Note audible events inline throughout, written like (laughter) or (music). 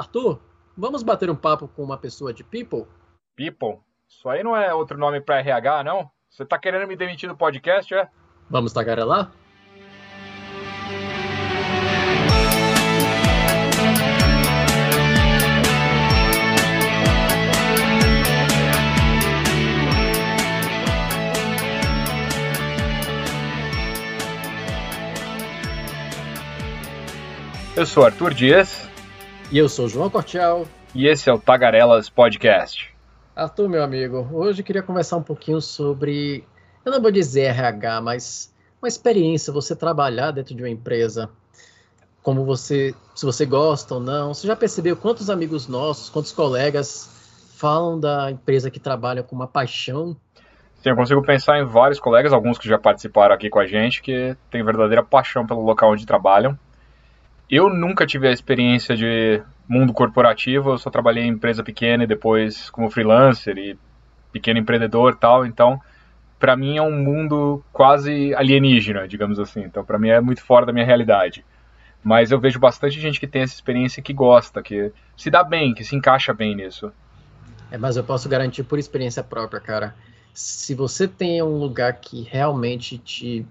Arthur, vamos bater um papo com uma pessoa de People? People? Isso aí não é outro nome para RH, não? Você tá querendo me demitir do podcast, é? Vamos tagarelar? Eu sou Arthur Dias. E eu sou João Cortial. E esse é o Tagarelas Podcast. Arthur, meu amigo, hoje eu queria conversar um pouquinho sobre, eu não vou dizer RH, mas uma experiência, você trabalhar dentro de uma empresa, como você, se você gosta ou não. Você já percebeu quantos amigos nossos, quantos colegas falam da empresa que trabalha com uma paixão? Sim, eu consigo pensar em vários colegas, alguns que já participaram aqui com a gente, que têm verdadeira paixão pelo local onde trabalham eu nunca tive a experiência de mundo corporativo, eu só trabalhei em empresa pequena e depois como freelancer e pequeno empreendedor tal, então para mim é um mundo quase alienígena, digamos assim. Então para mim é muito fora da minha realidade. Mas eu vejo bastante gente que tem essa experiência que gosta, que se dá bem, que se encaixa bem nisso. É, mas eu posso garantir por experiência própria, cara. Se você tem um lugar que realmente te,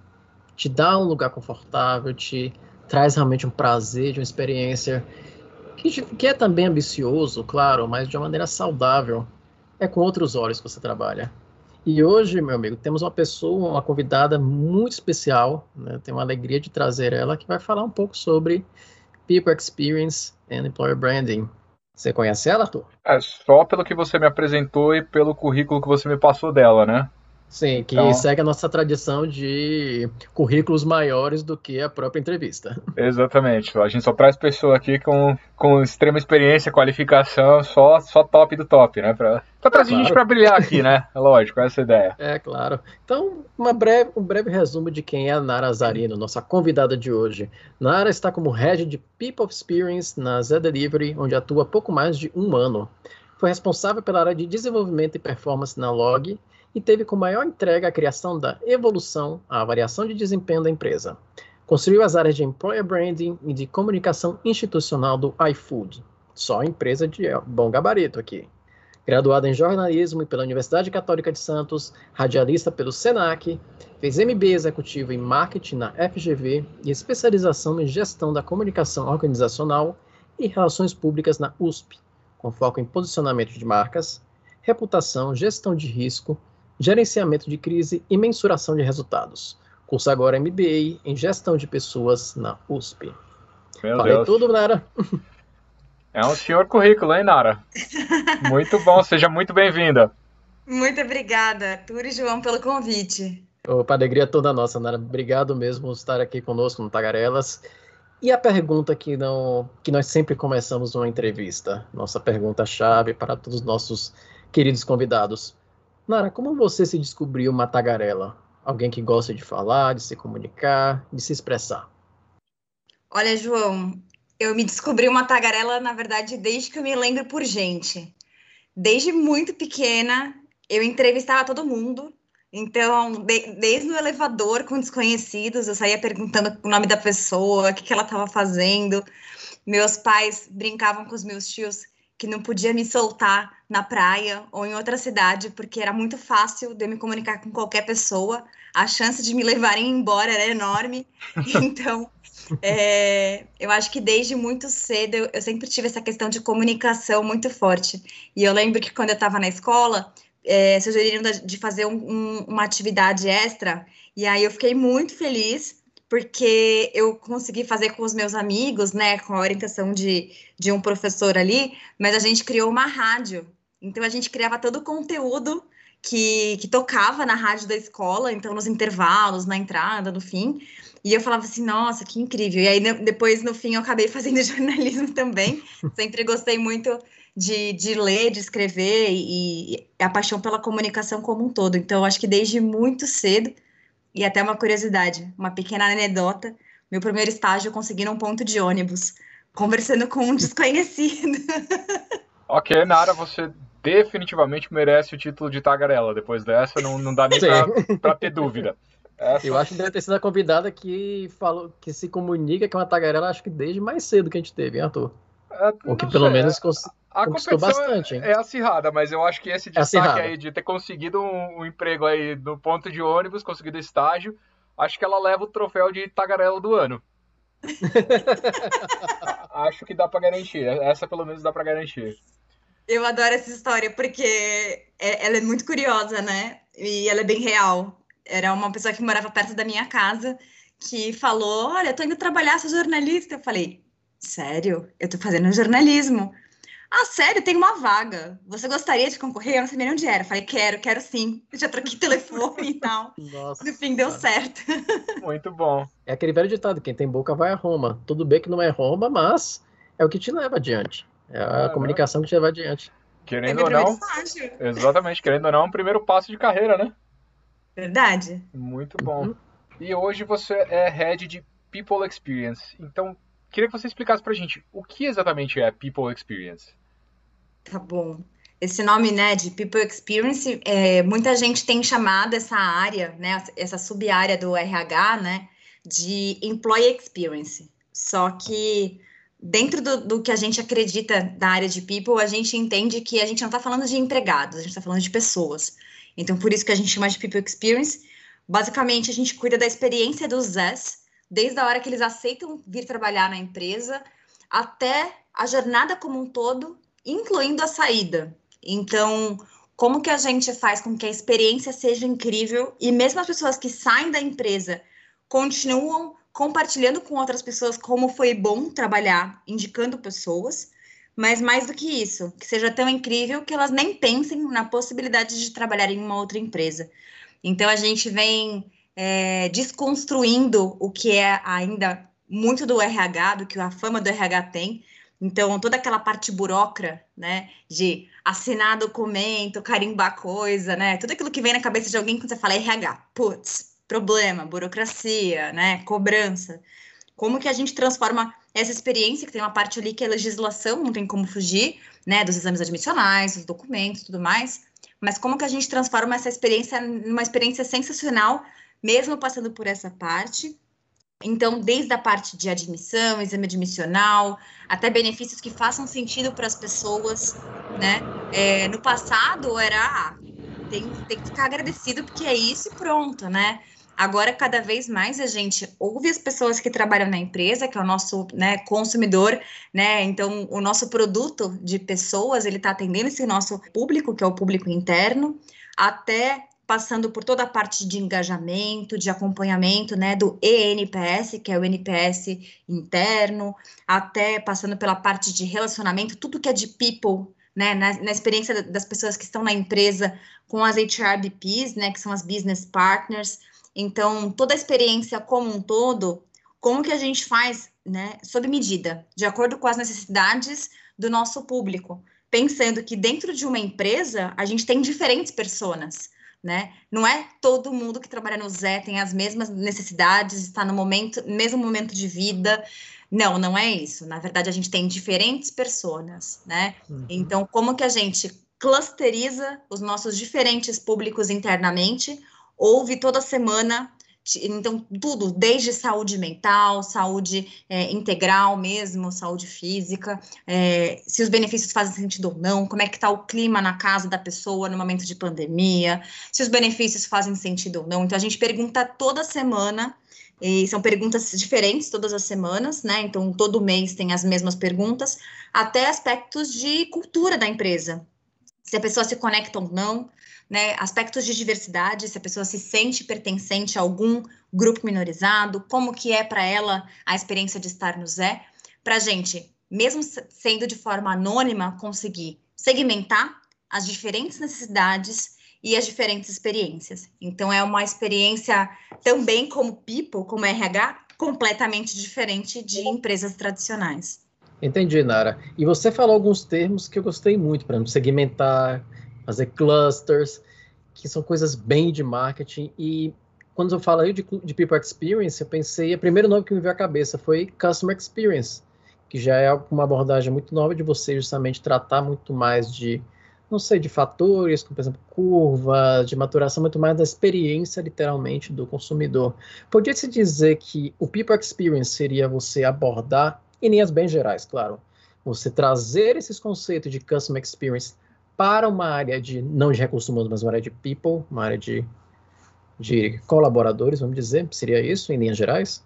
te dá um lugar confortável, te traz realmente um prazer, de uma experiência que, que é também ambicioso, claro, mas de uma maneira saudável. É com outros olhos que você trabalha. E hoje, meu amigo, temos uma pessoa, uma convidada muito especial, né? tenho uma alegria de trazer ela, que vai falar um pouco sobre People Experience and Employer Branding. Você conhece ela, Arthur? É só pelo que você me apresentou e pelo currículo que você me passou dela, né? Sim, que então, segue a nossa tradição de currículos maiores do que a própria entrevista. Exatamente. A gente só traz pessoa aqui com, com extrema experiência, qualificação, só, só top do top, né? Pra, pra trazer claro. gente pra brilhar aqui, né? (laughs) É lógico, essa é a ideia. É, claro. Então, uma breve, um breve resumo de quem é a Nara Azarino, nossa convidada de hoje. Nara está como Head de People Experience na Zé Delivery, onde atua há pouco mais de um ano. Foi responsável pela área de desenvolvimento e performance na Log e teve como maior entrega a criação da evolução, a variação de desempenho da empresa. Construiu as áreas de Employer Branding e de comunicação institucional do iFood. Só empresa de bom gabarito aqui. Graduada em jornalismo pela Universidade Católica de Santos, radialista pelo SENAC, fez MBA executivo em marketing na FGV e especialização em gestão da comunicação organizacional e relações públicas na USP, com foco em posicionamento de marcas, reputação, gestão de risco, Gerenciamento de Crise e Mensuração de Resultados. Curso agora MBA em Gestão de Pessoas na USP. Meu Falei Deus. tudo, Nara. É um senhor currículo, hein, Nara? (laughs) Muito bom, seja muito bem-vinda. Muito obrigada, Arthur e João, pelo convite. Opa, alegria toda nossa, Nara. Obrigado mesmo por estar aqui conosco no Tagarelas. E a pergunta que, não, que nós sempre começamos uma entrevista, nossa pergunta-chave para todos os nossos queridos convidados. Nara, como você se descobriu uma tagarela? Alguém que gosta de falar, de se comunicar, de se expressar? Olha, João, eu me descobri uma tagarela, na verdade, desde que eu me lembro por gente. Desde muito pequena, eu entrevistava todo mundo. Então, de, desde o elevador com desconhecidos, eu saía perguntando o nome da pessoa, o que, que ela estava fazendo. Meus pais brincavam com os meus tios que não podia me soltar na praia ou em outra cidade, porque era muito fácil de eu me comunicar com qualquer pessoa. A chance de me levarem embora era enorme. (laughs) Então, é, eu acho que desde muito cedo eu, eu, sempre tive essa questão de comunicação muito forte. E eu lembro que quando eu estava na escola, é, sugeriram de fazer um, um, uma atividade extra, e aí eu fiquei muito feliz porque eu consegui fazer com os meus amigos, né, com a orientação de, de um professor ali, mas a gente criou uma rádio. Então a gente criava todo o conteúdo que, que tocava na rádio da escola, então nos intervalos, na entrada, no fim. E eu falava assim, nossa, que incrível. E aí depois, no fim, eu acabei (laughs) fazendo jornalismo também. Sempre gostei muito de, de ler, de escrever e, e a paixão pela comunicação como um todo. Então, acho que desde muito cedo e até uma curiosidade, uma pequena anedota. Meu primeiro estágio eu consegui num ponto de ônibus, conversando com um (laughs) desconhecido. ok, Nara, você definitivamente merece o título de tagarela. Depois dessa, não, não dá nem pra, pra, ter dúvida. Essa... Eu acho que deve ter sido a convidada que falou que se comunica que é uma tagarela, acho que desde mais cedo que a gente teve, hein, Arthur? É, o que pelo sei, menos a competição bastante, é acirrada, mas eu acho que esse é destaque é aí de ter conseguido um, um, emprego aí no ponto de ônibus, conseguido estágio, acho que ela leva o troféu de tagarela do ano. (laughs) acho que dá para garantir. Essa pelo menos dá para garantir. Eu adoro essa história porque é, ela é muito curiosa, né? E ela é bem real. Era uma pessoa que morava perto da minha casa que falou: Olha, eu tô indo trabalhar, sou jornalista. Eu falei: Sério? Eu tô fazendo jornalismo. Ah, sério, tem uma vaga. Você gostaria de concorrer? Eu não sabia nem onde era. falei, quero, quero sim. Eu já troquei (laughs) telefone e tal. Nossa. No fim, deu certo. (laughs) Muito bom. É aquele velho ditado: quem tem boca vai a Roma. Tudo bem que não é Roma, mas é o que te leva adiante. É a ah, comunicação que te leva adiante. Querendo é ou não. Estágio. Exatamente, querendo ou não, é um primeiro passo de carreira, né? Verdade. Muito bom. Uhum. E hoje você é head de People Experience. Então, queria que você explicasse pra gente o que exatamente é People Experience. Tá bom. Esse nome, né, de People Experience, é, muita gente tem chamado essa área, né, essa sub-área do RH, né, de Employee Experience. Só que dentro do, do, que a gente acredita da área de People, a gente entende que a gente não está falando de empregados, a gente está falando de pessoas. Então, por isso que a gente chama de People Experience. Basicamente, a gente cuida da experiência dos Zés, desde a hora que eles aceitam vir trabalhar na empresa, até a jornada como um todo incluindo a saída. Então, como que a gente faz com que a experiência seja incrível e mesmo as pessoas que saem da empresa continuam compartilhando com outras pessoas como foi bom trabalhar, indicando pessoas, mas mais do que isso, que seja tão incrível que elas nem pensem na possibilidade de trabalhar em uma outra empresa. Então a gente vem é, desconstruindo o que é ainda muito do RH, do que a fama do RH tem, então, toda aquela parte burocra, né, de assinar documento, carimbar coisa, né, tudo aquilo que vem na cabeça de alguém quando você fala RH, putz, problema, burocracia, né, cobrança. Como que a gente transforma essa experiência, que tem uma parte ali que é legislação, não tem como fugir, né, dos exames admissionais, dos documentos, tudo mais, mas como que a gente transforma essa experiência numa experiência sensacional, mesmo passando por essa parte, então, desde a parte de admissão, exame admissional, até benefícios que façam sentido para as pessoas, né? É, no passado era, ah, tem, tem que ficar agradecido porque é isso e pronto, né? Agora, cada vez mais a gente ouve as pessoas que trabalham na empresa, que é o nosso né, consumidor, né? Então, o nosso produto de pessoas, ele está atendendo esse nosso público, que é o público interno, até passando por toda a parte de engajamento, de acompanhamento, né, do ENPS, que é o NPS interno, até passando pela parte de relacionamento, tudo que é de people, né, na, na experiência das pessoas que estão na empresa com as HRBPs, né, que são as business partners. Então, toda a experiência como um todo, como que a gente faz, né, sob medida, de acordo com as necessidades do nosso público, pensando que dentro de uma empresa a gente tem diferentes pessoas né? Não é todo mundo que trabalha no Zé tem as mesmas necessidades, está no momento, mesmo momento de vida. Não, não é isso. Na verdade, a gente tem diferentes pessoas, né? Uhum. Então, como que a gente clusteriza os nossos diferentes públicos internamente, ouve toda semana então, tudo, desde saúde mental, saúde é, integral mesmo, saúde física, é, se os benefícios fazem sentido ou não, como é que está o clima na casa da pessoa no momento de pandemia, se os benefícios fazem sentido ou não. Então, a gente pergunta toda semana, e são perguntas diferentes todas as semanas, né? Então, todo mês tem as mesmas perguntas, até aspectos de cultura da empresa. Se a pessoa se conecta ou não, né, aspectos de diversidade, se a pessoa se sente pertencente a algum grupo minorizado, como que é para ela a experiência de estar no Zé, para a gente, mesmo sendo de forma anônima, conseguir segmentar as diferentes necessidades e as diferentes experiências. Então, é uma experiência também como people, como RH, completamente diferente de empresas tradicionais. Entendi, Nara. E você falou alguns termos que eu gostei muito, para segmentar, fazer clusters, que são coisas bem de marketing. E quando eu falei de, de People Experience, eu pensei, o primeiro nome que me veio à cabeça foi Customer Experience, que já é uma abordagem muito nova de você justamente tratar muito mais de, não sei, de fatores, como por exemplo curva, de maturação, muito mais da experiência literalmente do consumidor. Podia-se dizer que o People Experience seria você abordar, em linhas bem gerais, claro, você trazer esses conceitos de Customer Experience para uma área de, não de recursos humanos, mas uma área de people, uma área de, de colaboradores, vamos dizer, seria isso, em linhas gerais?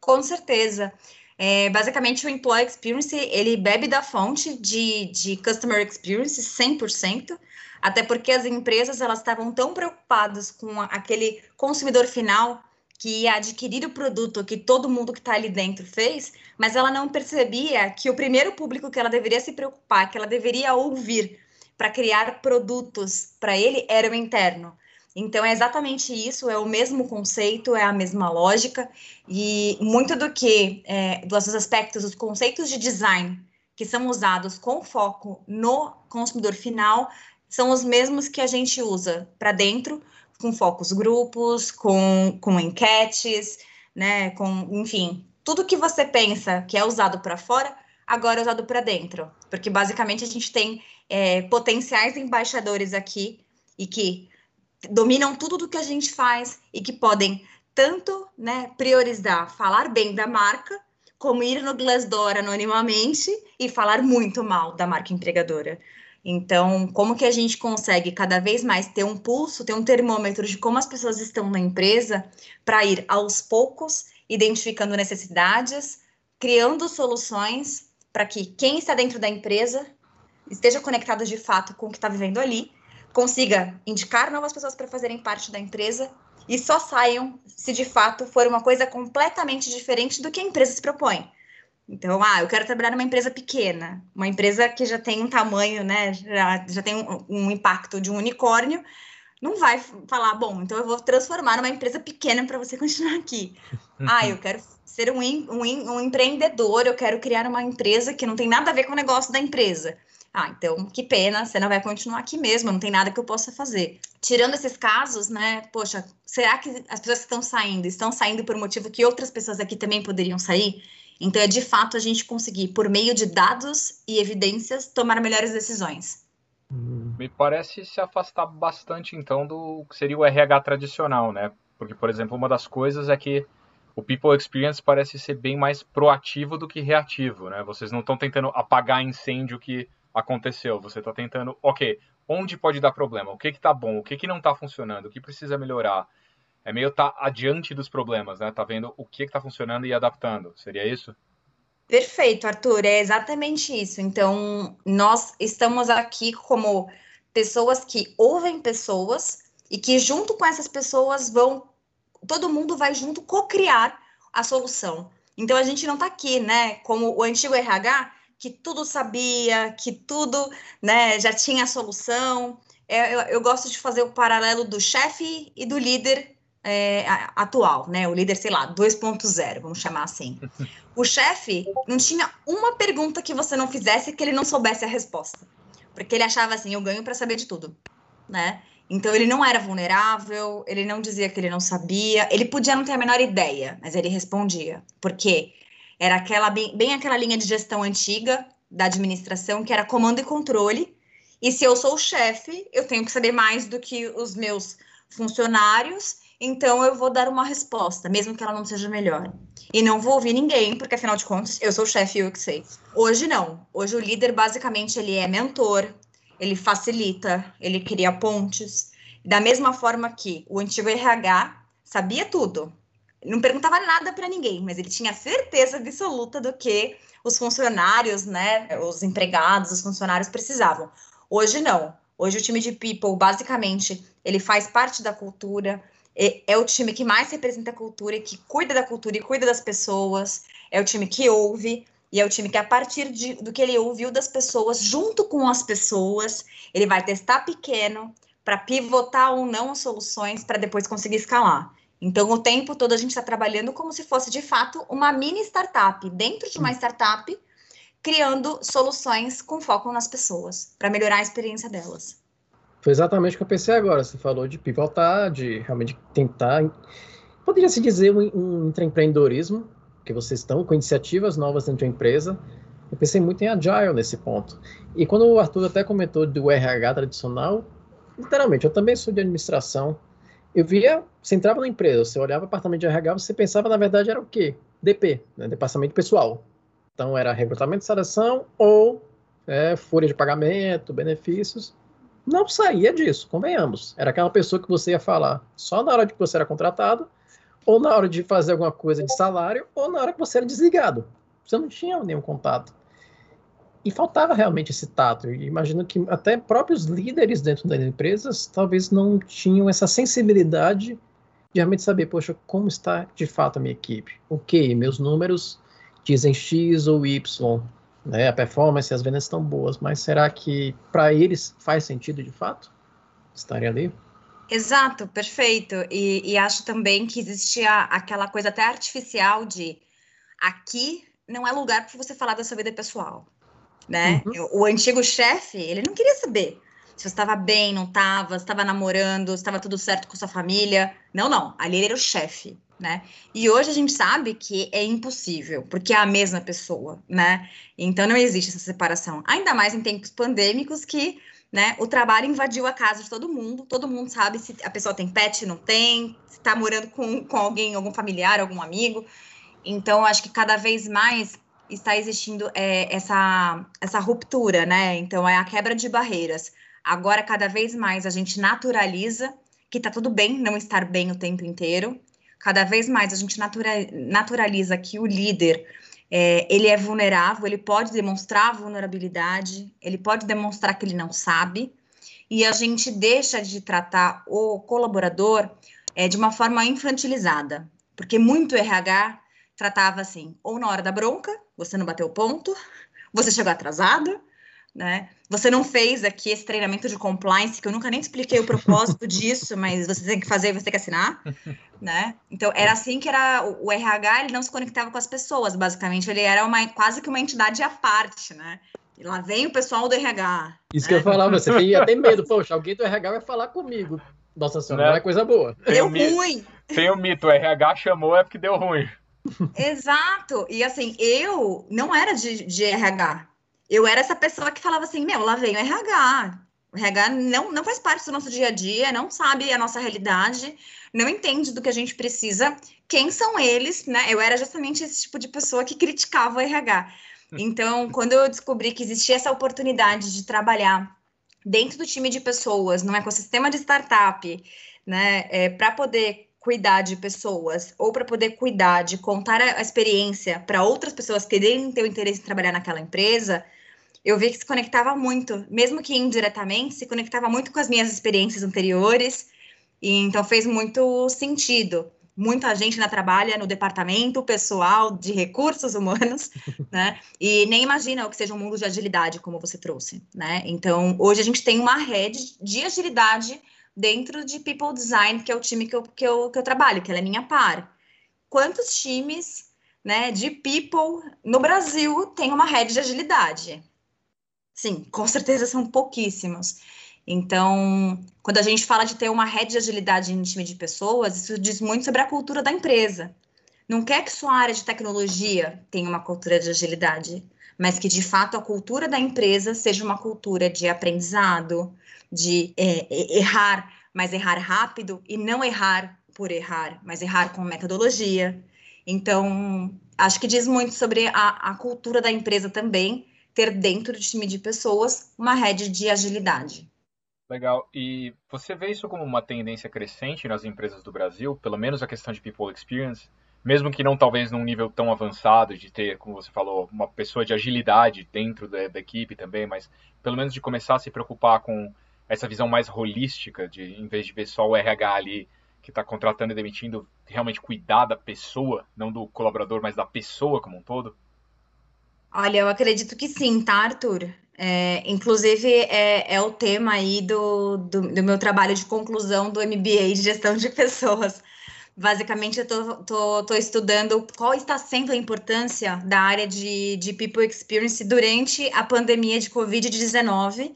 Com certeza. É, basicamente, o Employee Experience, ele bebe da fonte de, de Customer Experience 100%, até porque as empresas, elas estavam tão preocupadas com aquele consumidor final que ia adquirir o produto que todo mundo que está ali dentro fez, mas ela não percebia que o primeiro público que ela deveria se preocupar, que ela deveria ouvir para criar produtos para ele, era o interno. Então é exatamente isso, é o mesmo conceito, é a mesma lógica, e muito do que, é, dos aspectos, os conceitos de design que são usados com foco no consumidor final, são os mesmos que a gente usa para dentro, com focos grupos, com, com enquetes, né, com, enfim, tudo que você pensa que é usado para fora, agora é usado para dentro, porque basicamente a gente tem é, potenciais embaixadores aqui e que dominam tudo do que a gente faz e que podem tanto né, priorizar falar bem da marca, como ir no Glassdoor anonimamente e falar muito mal da marca empregadora. Então, como que a gente consegue cada vez mais ter um pulso, ter um termômetro de como as pessoas estão na empresa para ir aos poucos identificando necessidades, criando soluções para que quem está dentro da empresa esteja conectado de fato com o que está vivendo ali consiga indicar novas pessoas para fazerem parte da empresa e só saiam se de fato for uma coisa completamente diferente do que a empresa se propõe. Então, ah, eu quero trabalhar numa empresa pequena, uma empresa que já tem um tamanho, né, já, já tem um, um impacto de um unicórnio, não vai falar, bom, então eu vou transformar numa empresa pequena para você (laughs) continuar aqui. ah, eu quero ser um, um, um empreendedor, eu quero criar uma empresa que não tem nada a ver com o negócio da empresa. Ah, então que pena, você não vai continuar aqui mesmo, não tem nada que eu possa fazer. Tirando esses casos, né? Poxa, será que as pessoas que estão saindo estão saindo por motivo que outras pessoas aqui também poderiam sair? Então é de fato a gente conseguir, por meio de dados e evidências, tomar melhores decisões. Me parece se afastar bastante então do que seria o RH tradicional, né? Porque, por exemplo, uma das coisas é que o People Experience parece ser bem mais proativo do que reativo, né? Vocês não estão tentando apagar incêndio que aconteceu. Você está tentando, ok, onde pode dar problema? O que está bom? O que, que não está funcionando? O que precisa melhorar? É meio estar tá adiante dos problemas, né? Tá vendo o que está funcionando e adaptando. Seria isso? Perfeito, Arthur. É exatamente isso. Então, nós estamos aqui como pessoas que ouvem pessoas e que junto com essas pessoas vão, todo mundo vai junto co-criar a solução. Então a gente não está aqui, né, como o antigo RH que tudo sabia, que tudo né, já tinha a solução. É, eu, eu, gosto de fazer o paralelo do chefe e do líder é, atual, né? O líder, sei lá, 2.0, vamos chamar assim. (laughs) O chefe não tinha uma pergunta que você não fizesse que ele não soubesse a resposta. Porque ele achava assim, eu ganho para saber de tudo, né? Então ele não era vulnerável, ele não dizia que ele não sabia, ele podia não ter a menor ideia, mas ele respondia. Por quê? Era aquela bem, bem aquela linha de gestão antiga da administração, que era comando e controle. E se eu sou o chefe, eu tenho que saber mais do que os meus funcionários, então eu vou dar uma resposta, mesmo que ela não seja melhor. E não vou ouvir ninguém, porque afinal de contas, eu sou o chefe e eu que sei. Hoje não. Hoje o líder basicamente ele é mentor, ele facilita, ele cria pontes. Da mesma forma que o antigo RH sabia tudo, não perguntava nada para ninguém, mas ele tinha certeza absoluta do que os funcionários, né, os empregados, os funcionários precisavam. Hoje não. Hoje o time de people, basicamente, ele faz parte da cultura, é, é o time que mais representa a cultura e que cuida da cultura e cuida das pessoas, é o time que ouve, e é o time que, a partir de, do que ele ouviu das pessoas, junto com as pessoas, ele vai testar pequeno para pivotar ou não as soluções para depois conseguir escalar. Então, o tempo todo a gente está trabalhando como se fosse, de fato, uma mini startup dentro de uma startup, criando soluções com foco nas pessoas, para melhorar a experiência delas. Foi exatamente o que eu pensei agora. Você falou de pivotar, de realmente tentar. Poderia se dizer um, um intraempreendedorismo, que vocês estão com iniciativas novas dentro da empresa. Eu pensei muito em agile nesse ponto. E quando o Arthur até comentou do RH tradicional, literalmente, eu também sou de administração, eu via, você entrava na empresa, você olhava o departamento de RH, você pensava, na verdade, era o quê? DP, né? Departamento Pessoal. Então era recrutamento e seleção ou é, folha de pagamento, benefícios. Não saía disso, convenhamos. Era aquela pessoa que você ia falar só na hora que você era contratado, ou na hora de fazer alguma coisa de salário, ou na hora que você era desligado. Você não tinha nenhum contato. E faltava realmente esse tato. Imagino que até próprios líderes dentro das empresas talvez não tinham essa sensibilidade de realmente saber, poxa, como está de fato a minha equipe? Ok, meus números dizem X ou Y, né? A performance e as vendas estão boas, mas será que para eles faz sentido de fato estarem ali? Exato, perfeito. E, e acho também que existia aquela coisa até artificial de aqui não é lugar para você falar da sua vida pessoal, né? Uhum. O antigo chefe, ele não queria saber se você estava bem, não estava, se estava namorando, se estava tudo certo com sua família. Não, não. Ali ele era o chefe, né? E hoje a gente sabe que é impossível, porque é a mesma pessoa, né? Então não existe essa separação. Ainda mais em tempos pandêmicos que né? O trabalho invadiu a casa de todo mundo, todo mundo sabe se a pessoa tem pet, não tem, se está morando com, com alguém, algum familiar, algum amigo. Então, acho que cada vez mais está existindo é, essa, essa ruptura, né? Então, é a quebra de barreiras. Agora, cada vez mais, a gente naturaliza que está tudo bem não estar bem o tempo inteiro. Cada vez mais, a gente natura, naturaliza que o líder é, ele é vulnerável, ele pode demonstrar vulnerabilidade, ele pode demonstrar que ele não sabe, e a gente deixa de tratar o colaborador é, de uma forma infantilizada, porque muito RH tratava assim, ou na hora da bronca, você não bateu ponto, (laughs) você chegou atrasado, né? Você não fez aqui esse treinamento de compliance, que eu nunca nem expliquei o propósito (laughs) disso, mas você tem que fazer, você tem que assinar, (laughs) né? Então, era assim que era o RH, ele não se conectava com as pessoas, basicamente, ele era uma, quase que uma entidade à parte, né? E lá vem o pessoal do RH. Isso né? que eu falava, você ia ter medo, poxa, alguém do RH vai falar comigo. Nossa senhora, não, não é coisa boa. Deu ruim. Tem o mito, o RH chamou é porque deu ruim. Exato. E assim, eu não era de, de RH, eu era essa pessoa que falava assim, meu, lá vem o RH. O RH não, não faz parte do nosso dia a dia, não sabe a nossa realidade, não entende do que a gente precisa. Quem são eles, né? Eu era justamente esse tipo de pessoa que criticava o RH. Então, (laughs) quando eu descobri que existia essa oportunidade de trabalhar dentro do time de pessoas, num ecossistema de startup, né, é, para poder cuidar de pessoas ou para poder cuidar de contar a experiência para outras pessoas quererem ter o interesse em trabalhar naquela empresa, eu vi que se conectava muito, mesmo que indiretamente, se conectava muito com as minhas experiências anteriores, e então fez muito sentido. Muita gente ainda trabalha no departamento pessoal de recursos humanos, (laughs) né? E nem imagina o que seja um mundo de agilidade, como você trouxe, né? Então, hoje a gente tem uma rede de agilidade dentro de People Design, que é o time que eu, que eu, que eu trabalho, que ela é minha par. Quantos times né, de People no Brasil tem uma rede de agilidade? Sim, com certeza são pouquíssimos. Então, quando a gente fala de ter uma rede de agilidade em time de pessoas, isso diz muito sobre a cultura da empresa. Não quer que sua área de tecnologia tenha uma cultura de agilidade, mas que de fato a cultura da empresa seja uma cultura de aprendizado, de é, errar, mas errar rápido e não errar por errar, mas errar com metodologia. Então, acho que diz muito sobre a, a cultura da empresa também ter dentro do time de pessoas uma rede de agilidade. Legal. E você vê isso como uma tendência crescente nas empresas do Brasil, pelo menos a questão de people experience, mesmo que não talvez num nível tão avançado de ter, como você falou, uma pessoa de agilidade dentro da, da equipe também, mas pelo menos de começar a se preocupar com essa visão mais holística, de em vez de ver só o RH ali que está contratando e demitindo, realmente cuidar da pessoa, não do colaborador, mas da pessoa como um todo? Olha, eu acredito que sim, tá, Arthur? É, inclusive, é, é, o tema aí do, do, do, meu trabalho de conclusão do MBA de gestão de (laughs) pessoas. Basicamente, eu estou estudando qual está sendo a importância da área de, de People Experience durante a pandemia de Covid-19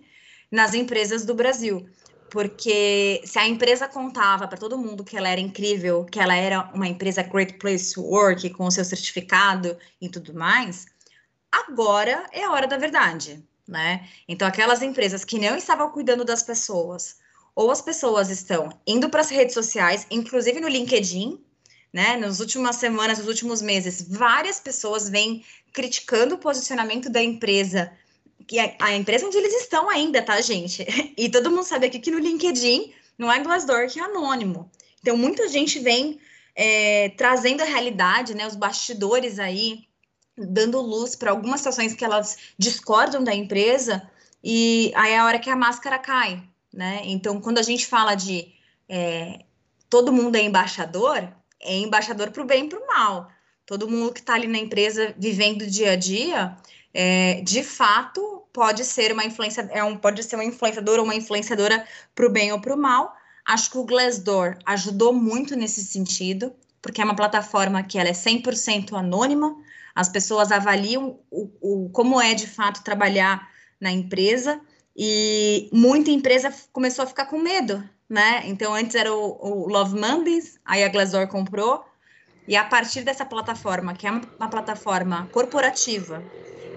nas empresas do Brasil. Porque se a empresa contava para todo mundo que ela era incrível, que ela era uma empresa Great Place to Work, com o seu certificado e tudo mais, agora é a hora da verdade, né? Então, aquelas empresas que não estavam cuidando das pessoas, ou as pessoas estão indo para as redes sociais, inclusive no LinkedIn, né? Nas últimas semanas, nos últimos meses, várias pessoas vêm criticando o posicionamento da empresa, que é a empresa onde eles estão ainda, tá, gente? (laughs) E todo mundo sabe aqui que no LinkedIn não é Glassdoor que é anônimo. Então, muita gente vem é, trazendo a realidade, né? Os bastidores aí, dando luz para algumas situações que elas discordam da empresa, e aí é a hora que a máscara cai, né? Então, quando a gente fala de é, todo mundo é embaixador, é embaixador para o bem e para o mal. Todo mundo que está ali na empresa vivendo dia a dia, é, de fato, pode ser uma influência, é um, pode ser um influenciador ou uma influenciadora para o bem ou para o mal. Acho que o Glassdoor ajudou muito nesse sentido, porque é uma plataforma que ela é 100% anônima, as pessoas avaliam o, o, como é de fato trabalhar na empresa, e muita empresa começou a ficar com medo, né? Então, antes era o, o Love Mondays, aí a Glassdoor comprou, e a partir dessa plataforma, que é uma, uma plataforma corporativa,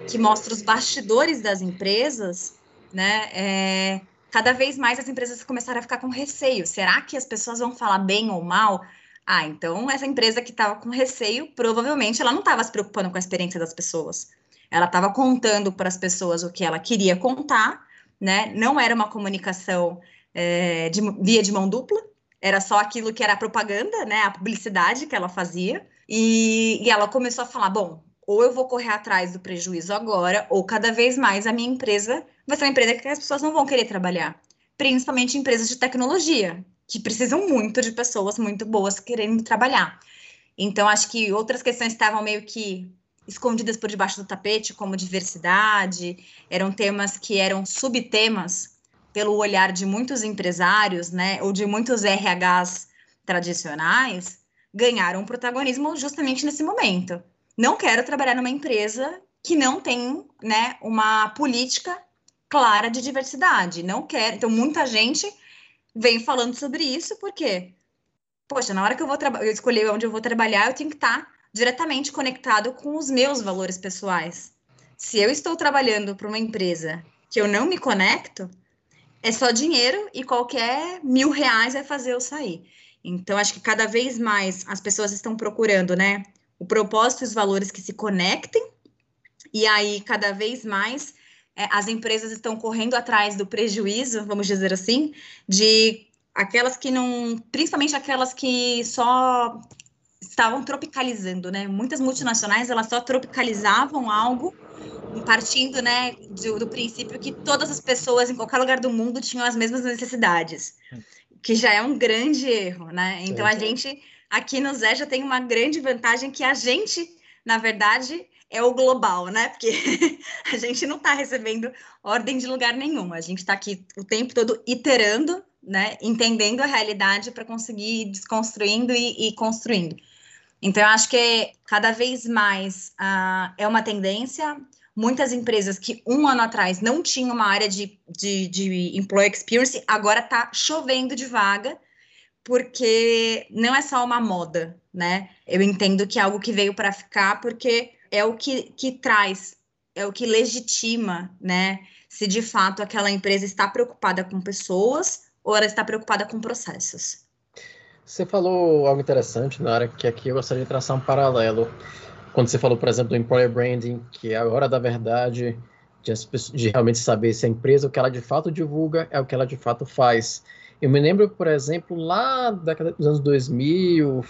que mostra os bastidores das empresas, né? É, cada vez mais as empresas começaram a ficar com receio. Será que as pessoas vão falar bem ou mal? Ah, então essa empresa que estava com receio, provavelmente ela não estava se preocupando com a experiência das pessoas. Ela estava contando para as pessoas o que ela queria contar, né? Não era uma comunicação é, de, via de mão dupla, era só aquilo que era a propaganda, né, a publicidade que ela fazia, e, e ela começou a falar, bom, ou eu vou correr atrás do prejuízo agora, ou cada vez mais a minha empresa vai ser uma empresa que as pessoas não vão querer trabalhar, principalmente empresas de tecnologia, que precisam muito de pessoas muito boas querendo trabalhar. Então, acho que outras questões estavam meio que escondidas por debaixo do tapete, como diversidade, eram temas que eram subtemas pelo olhar de muitos empresários, né, ou de muitos RHs tradicionais, ganharam protagonismo justamente nesse momento. Não quero trabalhar numa empresa que não tem, né, uma política clara de diversidade. Não quero. Então, muita gente vem falando sobre isso, porque, poxa, na hora que eu vou eu escolher onde eu vou trabalhar, eu tenho que estar diretamente conectado com os meus valores pessoais. Se eu estou trabalhando para uma empresa que eu não me conecto, é só dinheiro e qualquer mil reais vai fazer eu sair. Então, acho que cada vez mais as pessoas estão procurando, né? O propósito e os valores que se conectem, e aí, cada vez mais, é, as empresas estão correndo atrás do prejuízo, vamos dizer assim, de aquelas que não. Principalmente aquelas que só estavam tropicalizando, né? Muitas multinacionais, elas só tropicalizavam algo partindo, né, do, do, princípio que todas as pessoas em qualquer lugar do mundo tinham as mesmas necessidades, que já é um grande erro, né? Então a gente aqui no Zé já tem uma grande vantagem que a gente, na verdade, é o global, né? Porque (laughs) a gente não está recebendo ordem de lugar nenhum. A gente está aqui o tempo todo iterando, né? Entendendo a realidade para conseguir ir desconstruindo e, e, construindo. Então, eu acho que cada vez mais uh, é uma tendência muitas empresas que um ano atrás não tinham uma área de, de, de employee experience, agora está chovendo de vaga, porque não é só uma moda, né? Eu entendo que é algo que veio para ficar, porque é o que, que traz, é o que legitima, né? Se de fato aquela empresa está preocupada com pessoas ou ela está preocupada com processos. Você falou algo interessante na área que aqui eu gostaria de traçar um paralelo quando você falou, por exemplo, do employer branding, que é a hora da verdade, de, de, realmente saber se a empresa, o que ela de fato divulga, é o que ela de fato faz. Eu me lembro, por exemplo, lá da década dos anos 2000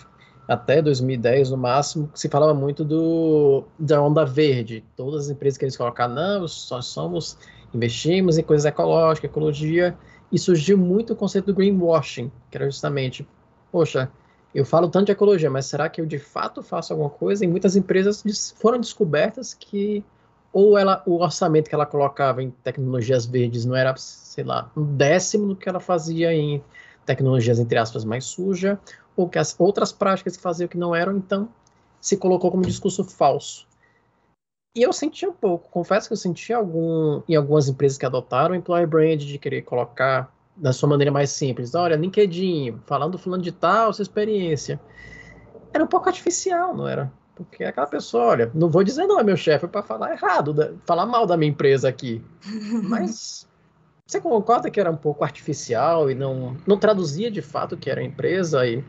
até 2010 no máximo, se falava muito do da onda verde. Todas as empresas que eles colocaram, não, só somos, investimos em coisas ecológicas, ecologia, e surgiu muito o conceito do greenwashing, que era justamente, poxa, eu falo tanto de ecologia, mas será que eu de fato faço alguma coisa? E muitas empresas foram descobertas que ou ela, o orçamento que ela colocava em tecnologias verdes não era, sei lá, um décimo do que ela fazia em tecnologias, entre aspas, mais suja, ou que as outras práticas que faziam que não eram, então se colocou como discurso falso. E eu senti um pouco, confesso que eu senti algum, em algumas empresas que adotaram o employer brand de querer colocar da sua maneira mais simples. Olha, LinkedIn, falando fulano de tal, sua experiência. Era um pouco artificial, não era? Porque aquela pessoa, olha, não vou dizer não é meu chefe para falar errado, da, falar mal da minha empresa aqui. (laughs) Mas você concorda que era um pouco artificial e não, não traduzia de fato o que era a empresa e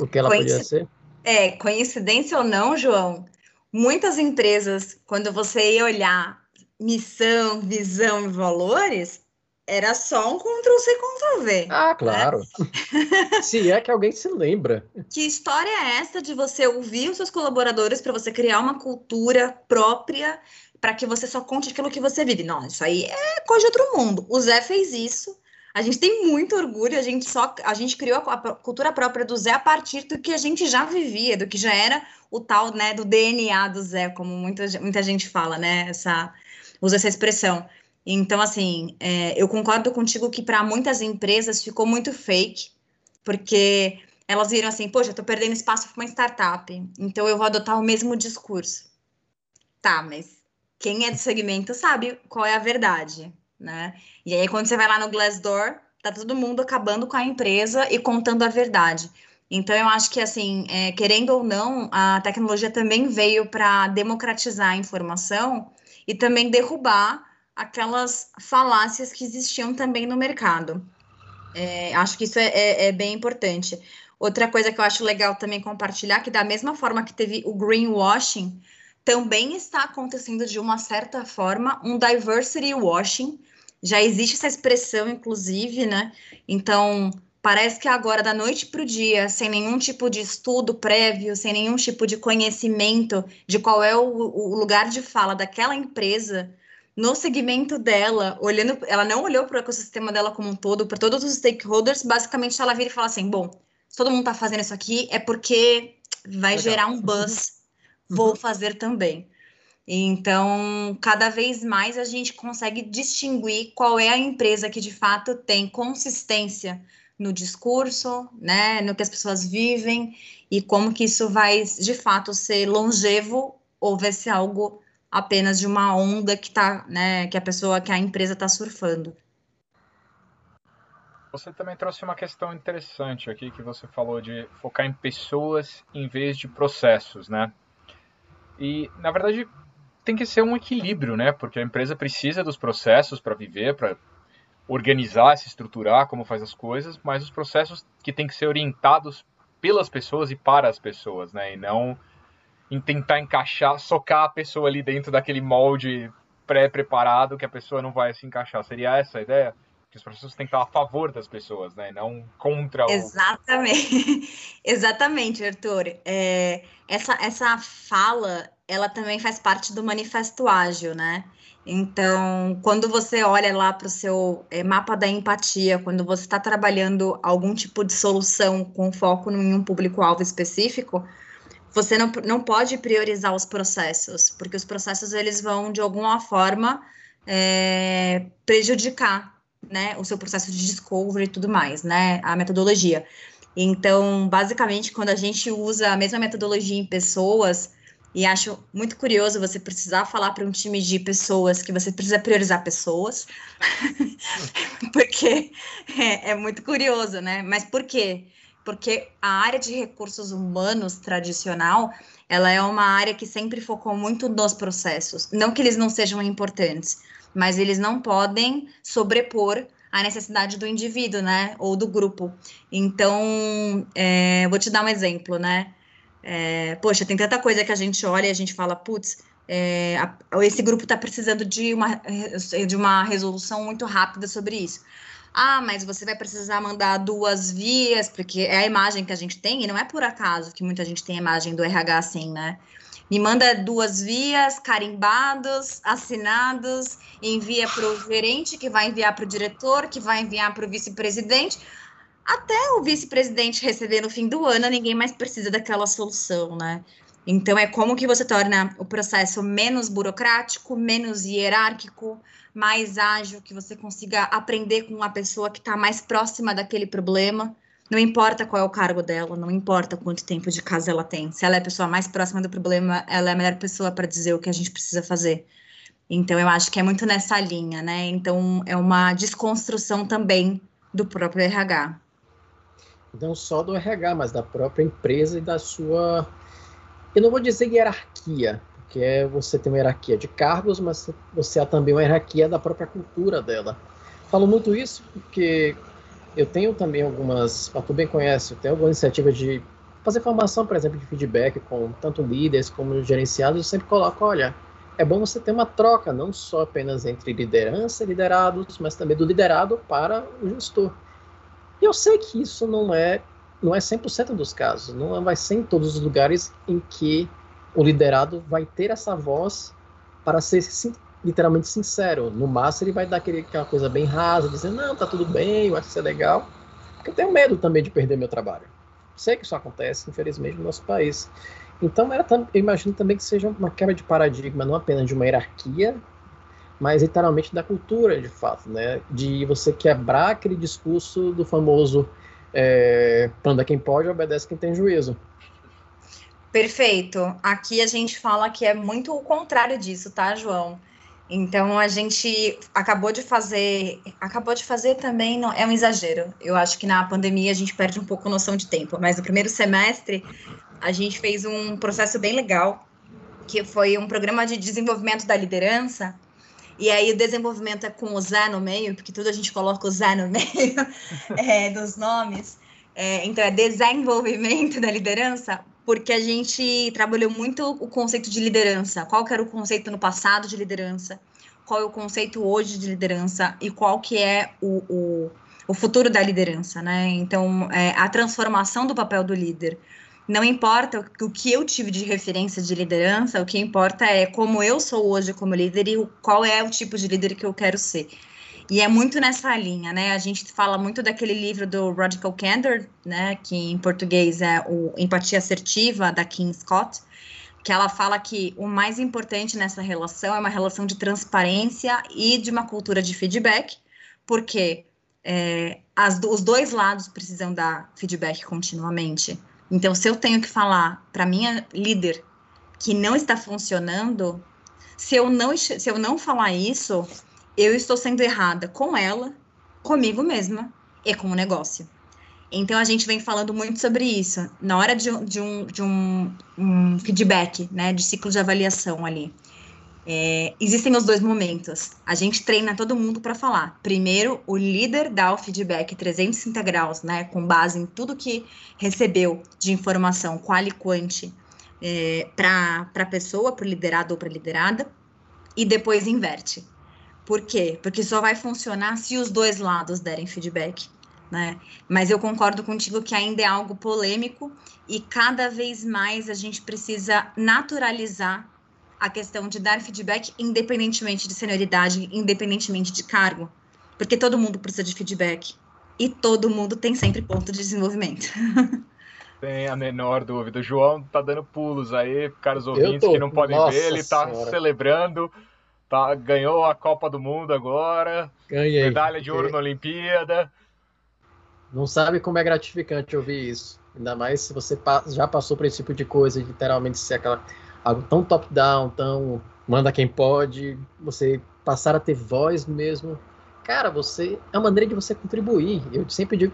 O que ela Coinc... podia ser? É, coincidência ou não, João, muitas empresas, quando você ia olhar missão, visão e valores, era só um Ctrl-C, Ctrl-V. Ah, claro. Né? (laughs) se é que alguém se lembra. Que história é essa de você ouvir os seus colaboradores para você criar uma cultura própria para que você só conte aquilo que você vive? Não, isso aí é coisa de outro mundo. O Zé fez isso. A gente tem muito orgulho, a gente só a gente criou a, a cultura própria do Zé a partir do que a gente já vivia, do que já era o tal, né, do DNA do Zé, como muita, muita gente fala, né, essa usa essa expressão. Então, assim, é, eu concordo contigo que para muitas empresas ficou muito fake, porque elas viram assim, poxa, eu tô perdendo espaço para uma startup, então eu vou adotar o mesmo discurso. Tá, mas quem é do segmento sabe qual é a verdade, né? E aí, quando você vai lá no Glassdoor, tá todo mundo acabando com a empresa e contando a verdade. Então, eu acho que, assim, é, querendo ou não, a tecnologia também veio para democratizar a informação e também derrubar aquelas falácias que existiam também no mercado. É, acho que isso é, é, é, bem importante. Outra coisa que eu acho legal também compartilhar, que da mesma forma que teve o greenwashing, também está acontecendo de uma certa forma um diversity washing. Já existe essa expressão, inclusive, né? Então, parece que agora, da noite para o dia, sem nenhum tipo de estudo prévio, sem nenhum tipo de conhecimento de qual é o, o lugar de fala daquela empresa, no segmento dela, olhando, ela não olhou para o ecossistema dela como um todo, para todos os stakeholders, basicamente ela vira e fala assim: bom, se todo mundo está fazendo isso aqui, é porque vai Legal. gerar um buzz, vou fazer também. Então, cada vez mais a gente consegue distinguir qual é a empresa que de fato tem consistência no discurso, né, no que as pessoas vivem e como que isso vai de fato ser longevo ou vai ser algo apenas de uma onda que tá, né, que a pessoa, que a empresa está surfando. Você também trouxe uma questão interessante aqui que você falou de focar em pessoas em vez de processos, né? E na verdade tem que ser um equilíbrio, né? Porque a empresa precisa dos processos para viver, para organizar, se estruturar, como faz as coisas, mas os processos que têm que ser orientados pelas pessoas e para as pessoas, né? E não em tentar encaixar, socar a pessoa ali dentro daquele molde pré-preparado que a pessoa não vai se encaixar. Seria essa a ideia? Que os processos têm que estar a favor das pessoas, né? Não contra o. Exatamente, (laughs) exatamente, Arthur. É, essa, essa fala, ela também faz parte do manifesto ágil, né? Então, quando você olha lá para o seu é, mapa da empatia, quando você está trabalhando algum tipo de solução com foco em um público-alvo específico, você não, não pode priorizar os processos, porque os processos eles vão, de alguma forma, é, prejudicar né, o seu processo de discovery e tudo mais, né, a metodologia. Então, basicamente, quando a gente usa a mesma metodologia em pessoas, e acho muito curioso você precisar falar para um time de pessoas que você precisa priorizar pessoas, (laughs) porque é, é, muito curioso, né? Mas por quê? porque a área de recursos humanos tradicional, ela é uma área que sempre focou muito nos processos. Não que eles não sejam importantes, mas eles não podem sobrepor a necessidade do indivíduo, né, ou do grupo. Então, é, vou te dar um exemplo, né? É, poxa, tem tanta coisa que a gente olha e a gente fala, putz, é, esse grupo está precisando de uma, de uma resolução muito rápida sobre isso. Ah, mas você vai precisar mandar duas vias, porque é a imagem que a gente tem, e não é por acaso que muita gente tem a imagem do RH assim, né? Me manda duas vias, carimbados, assinados, envia para o gerente, que vai enviar para o diretor, que vai enviar para o vice-presidente. Até o vice-presidente receber no fim do ano, ninguém mais precisa daquela solução, né? Então, é como que você torna o processo menos burocrático, menos hierárquico, mais ágil, que você consiga aprender com uma pessoa que está mais próxima daquele problema. Não importa qual é o cargo dela, não importa quanto tempo de casa ela tem. Se ela é a pessoa mais próxima do problema, ela é a melhor pessoa para dizer o que a gente precisa fazer. Então, eu acho que é muito nessa linha, né? Então, é uma desconstrução também do próprio RH. Não só do RH, mas da própria empresa e da sua eu não vou dizer hierarquia, porque é você tem uma hierarquia de cargos, mas você há também uma hierarquia da própria cultura dela. Falo muito isso porque eu tenho também algumas, a tu bem conhece, eu tenho algumas iniciativas de fazer formação, por exemplo, de feedback com tanto líderes como gerenciados, eu sempre coloco, olha, é bom você ter uma troca, não só apenas entre liderança e liderados, mas também do liderado para o gestor. E eu sei que isso não é não é 100% dos casos, não vai ser em todos os lugares em que o liderado vai ter essa voz para ser sim, literalmente sincero. No máximo ele vai dar aquele, aquela coisa bem rasa, dizendo, não, tá tudo bem, eu acho que isso é legal, porque eu tenho medo também de perder meu trabalho. Sei que isso acontece, infelizmente, no nosso país. Então, era, eu imagino também que seja uma quebra de paradigma, não apenas de uma hierarquia, mas literalmente da cultura, de fato, né? De você quebrar aquele discurso do famoso é, manda quem pode, obedece quem tem juízo. Perfeito. Aqui a gente fala que é muito o contrário disso, tá, João? Então a gente acabou de fazer, acabou de fazer também, não, é um exagero. Eu acho que na pandemia a gente perde um pouco a noção de tempo, mas no primeiro semestre a gente fez um processo bem legal, que foi um programa de desenvolvimento da liderança. E aí o desenvolvimento é com o Zé no meio, porque tudo a gente coloca o Zé no (laughs) meio é, dos nomes. É, então é desenvolvimento da liderança, porque a gente trabalhou muito o conceito de liderança. Qual que era o conceito no passado de liderança? Qual é o conceito hoje de liderança? E qual que é o, o, o futuro da liderança, né? Então, é, a transformação do papel do líder. Não importa o que eu tive de referência de liderança, o que importa é como eu sou hoje como líder e qual é o tipo de líder que eu quero ser. E é muito nessa linha, né? A gente fala muito daquele livro do Radical Candor, né? Que em português é o Empatia Assertiva, da Kim Scott, que ela fala que o mais importante nessa relação é uma relação de transparência e de uma cultura de feedback, porque é, as, os dois lados precisam dar feedback continuamente. Então, se eu tenho que falar para minha líder que não está funcionando, se eu não, se eu não falar isso, eu estou sendo errada com ela, comigo mesma e com o negócio. Então, a gente vem falando muito sobre isso. Na hora de, de, um, de um, um feedback, né, de ciclo de avaliação ali, é, existem os dois momentos. A gente treina todo mundo para falar. Primeiro, o líder dá o feedback 360 graus, né, com base em tudo que recebeu de informação qual e quanti é, para a pessoa, para o liderado ou para a liderada, e depois inverte. Por quê? Porque só vai funcionar se os dois lados derem feedback. Né? Mas eu concordo contigo que ainda é algo polêmico e cada vez mais a gente precisa naturalizar a questão de dar feedback independentemente de senioridade, independentemente de cargo, porque todo mundo precisa de feedback e todo mundo tem sempre ponto de desenvolvimento. (laughs) Tem a menor dúvida. O João tá dando pulos aí, caros ouvintes tô... que não podem Nossa ver, ele tá senhora. celebrando, tá, ganhou a Copa do Mundo agora, Ganhei. medalha de ouro na Olimpíada. Não sabe como é gratificante ouvir isso. Ainda mais se você já passou por esse tipo de coisa, literalmente ser aquela algo tão top-down, tão manda quem pode, você passar a ter voz mesmo. Cara, você é uma maneira de você contribuir. Eu sempre digo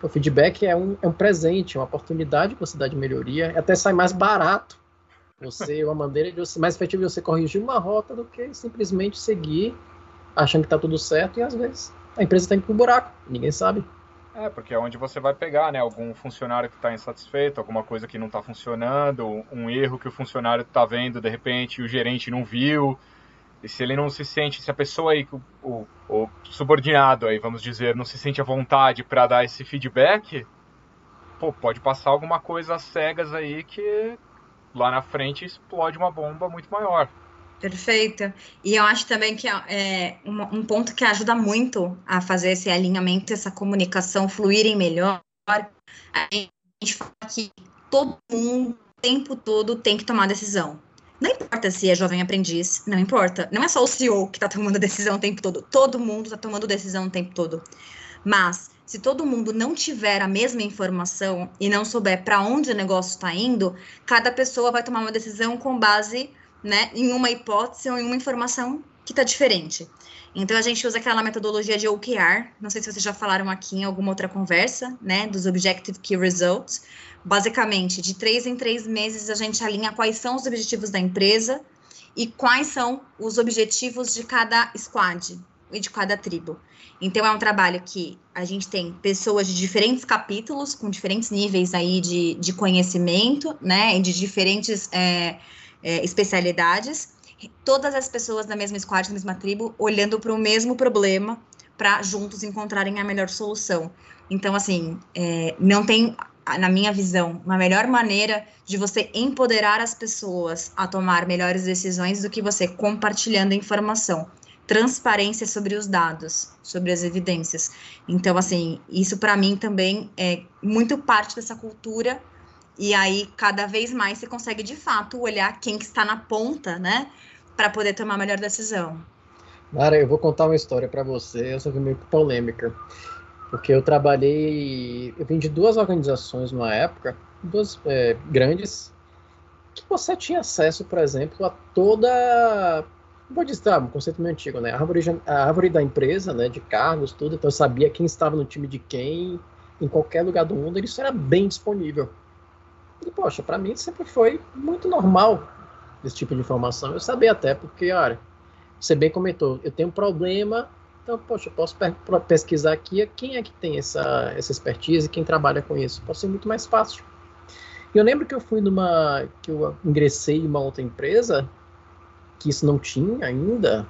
que o feedback é um, é um presente, é uma oportunidade que você dá de melhoria, até sai mais barato. Você, uma maneira de você, mais efetiva de você corrigir uma rota do que simplesmente seguir achando que está tudo certo e às vezes a empresa está indo pro buraco, ninguém sabe. É, porque é onde você vai pegar, né? Algum funcionário que está insatisfeito, alguma coisa que não está funcionando, um erro que o funcionário está vendo de repente e o gerente não viu. E se ele não se sente, se a pessoa aí, o, o subordinado aí, vamos dizer, não se sente à vontade para dar esse feedback, pô, pode passar alguma coisa às cegas aí que lá na frente explode uma bomba muito maior. Perfeito. E eu acho também que é um, um, ponto que ajuda muito a fazer esse alinhamento, essa comunicação fluírem melhor. A gente fala que todo mundo, o tempo todo, tem que tomar decisão. Não importa se é jovem aprendiz, não importa. Não é só o CEO que está tomando (laughs) decisão o tempo todo. Todo mundo está tomando decisão o tempo todo. Mas se todo mundo não tiver a mesma informação e não souber para onde o negócio está indo, cada pessoa vai tomar uma decisão com base né, em uma hipótese ou em uma informação que está diferente. Então a gente usa aquela metodologia de OKR, não sei se vocês já falaram aqui em alguma outra conversa, né, dos Objective Key Results. Basicamente, de três em três meses a gente alinha quais são os objetivos da empresa e quais são os objetivos de cada squad. e de cada tribo. Então é um trabalho que a gente tem pessoas de diferentes capítulos, com diferentes níveis aí de, de conhecimento, né? E de diferentes é, é, especialidades. Todas as pessoas da mesma squad, da mesma tribo, olhando para o mesmo problema para juntos encontrarem a melhor solução. Então, assim, é, não tem, na minha visão, uma melhor maneira de você empoderar as pessoas a tomar melhores decisões do que você compartilhando informação transparência sobre os dados, sobre as evidências. Então, assim, isso para mim também é muito parte dessa cultura. E aí, cada vez mais você consegue de fato olhar quem que está na ponta, né, para poder tomar a melhor decisão. Mara, eu vou contar uma história para você, essa foi meio polêmica, porque eu trabalhei, eu vim de duas organizações numa época, duas é, grandes, que você tinha acesso, por exemplo, a toda vou dizer, um conceito meio antigo, né? A árvore, a árvore da empresa, né? De cargos, tudo. Então eu sabia quem estava no time de quem, em qualquer lugar do mundo. Isso era bem disponível. E, poxa, para mim sempre foi muito normal esse tipo de informação. Eu sabia até, porque, olha, você bem comentou, eu tenho um problema, então, poxa, eu posso pesquisar aqui quem é que tem essa, essa expertise, quem trabalha com isso. Pode ser muito mais fácil. E eu lembro que eu fui numa. que eu ingressei em uma outra empresa que isso não tinha ainda.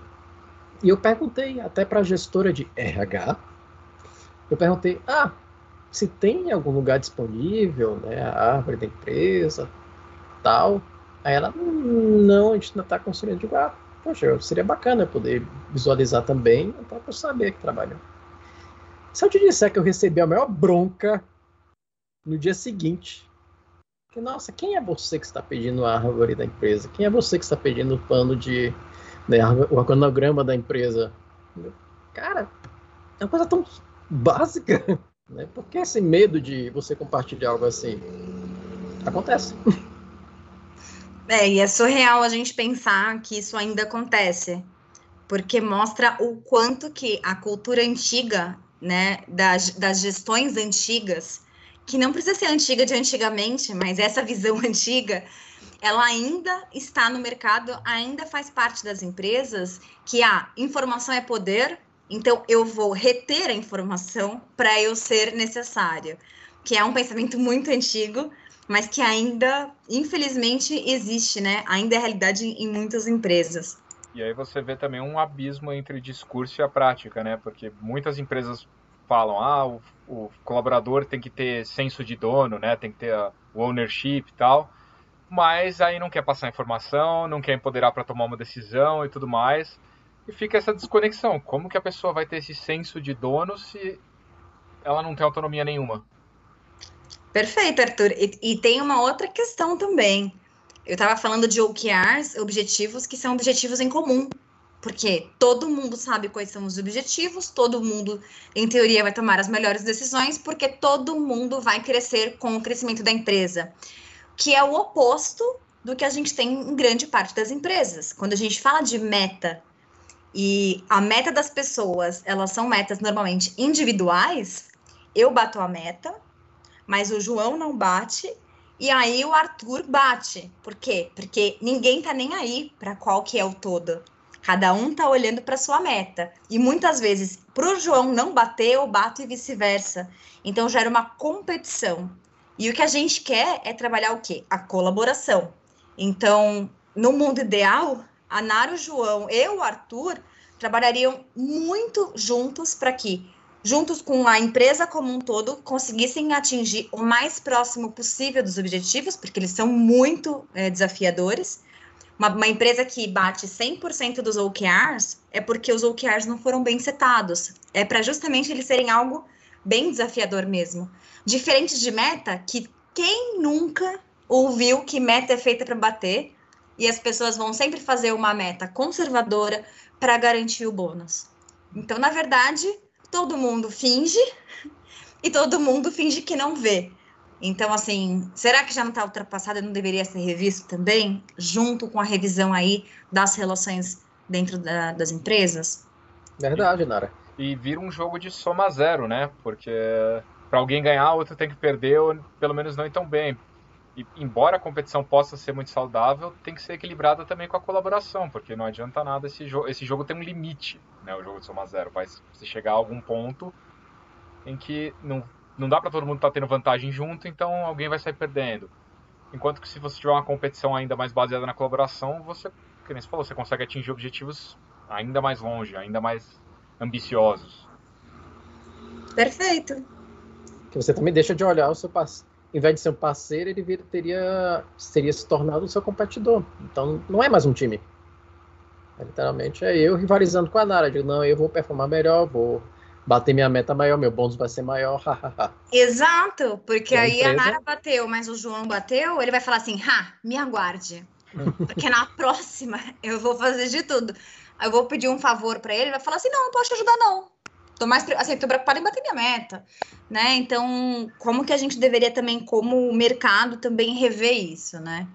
E eu perguntei até para a gestora de RH, eu perguntei, ah, se tem algum lugar disponível, né, a árvore da empresa, tal. Aí ela, não, a gente não está construindo. Eu digo, ah, poxa, seria bacana poder visualizar também, para eu saber que trabalhou. Se eu te disser que eu recebi a maior bronca no dia seguinte, que, nossa, quem é você que está pedindo a árvore da empresa? Quem é você que está pedindo o plano de. Né, o organograma da empresa? Cara, é uma coisa tão básica. Né? Esse medo de você compartilhar algo assim? Acontece. (laughs) É, e é surreal a gente pensar que isso ainda acontece, porque mostra o quanto que a cultura antiga, né, das, das gestões antigas, que não precisa ser antiga de antigamente, mas essa visão (laughs) antiga, ela ainda está no mercado, ainda faz parte das empresas, que a informação é poder, então eu vou reter a informação para eu ser necessário, que é um pensamento muito antigo, mas que ainda, infelizmente, existe, né? Ainda é realidade em muitas empresas. E aí você vê também um abismo entre o discurso e a prática, né? Porque muitas empresas falam, ah, o, o, colaborador tem que ter senso de dono, né? Tem que ter o ownership e tal. Mas aí não quer passar informação, não quer empoderar para tomar uma decisão e tudo mais. E fica essa desconexão. Como que a pessoa vai ter esse senso de dono se ela não tem autonomia nenhuma? Perfeito, Arthur. E, e tem uma outra questão também. Eu estava falando de OKRs, objetivos que são objetivos em comum. Porque todo mundo sabe quais são os objetivos, todo mundo, em teoria, vai tomar as melhores decisões, porque todo mundo vai crescer com o crescimento da empresa, que é o oposto do que a gente tem em grande parte das empresas. Quando a gente fala de meta e a meta das pessoas, elas são metas normalmente individuais, eu bato a meta, mas o João não bate e aí o Arthur bate. Por quê? Porque ninguém tá nem aí para qual que é o todo. Cada um tá olhando para sua meta. E muitas vezes, para o João não bater, eu bato e vice-versa. Então gera uma competição. E o que a gente quer é trabalhar o quê? A colaboração. Então, no mundo ideal, a Nara, o João e o Arthur trabalhariam muito juntos para que, juntos com a empresa como um todo, conseguissem atingir o mais próximo possível dos objetivos, porque eles são muito é, desafiadores uma, uma empresa que bate 100% dos OKRs é porque os OKRs não foram bem setados. É para justamente eles serem algo bem desafiador mesmo. Diferente de meta, que quem nunca ouviu que meta é feita para bater e as pessoas vão sempre fazer uma meta conservadora para garantir o bônus. Então, na verdade, todo mundo finge (laughs) e todo mundo finge que não vê. Então, assim, será que já não está ultrapassado e não deveria ser revisto também, junto com a revisão aí das relações dentro da, das empresas? Verdade, Nara. E vira um jogo de soma zero, né? Porque para alguém ganhar, outro tem que perder, ou pelo menos não ir tão bem. E, embora a competição possa ser muito saudável, tem que ser equilibrada também com a colaboração, porque não adianta nada esse jogo. Esse jogo tem um limite, né? O jogo de soma zero. Vai se chegar a algum ponto em que não, não dá para todo mundo estar tá tendo vantagem junto, então alguém vai sair perdendo. Enquanto que se você tiver uma competição ainda mais baseada na colaboração, você, como você falou, você consegue atingir objetivos ainda mais longe, ainda mais ambiciosos. Perfeito. Que você também deixa de olhar o seu. Em vez de ser um parceiro, ele vir, teria, teria se tornado o seu competidor. Então, não é mais um time. É, literalmente é eu rivalizando com a Nara. Digo, não, eu vou performar melhor, vou bater minha meta maior, meu bônus vai ser maior. Exato, porque a aí empresa... a Nara bateu, mas o João bateu, ele vai falar assim: ha, me aguarde. Porque na próxima (laughs) eu vou fazer de tudo. Eu vou pedir um favor para ele, ele vai falar assim: não, não posso te ajudar, não. Tô mais assim, tô preocupada em bater minha meta, né? Então, como que a gente deveria também, como mercado, também rever isso, né?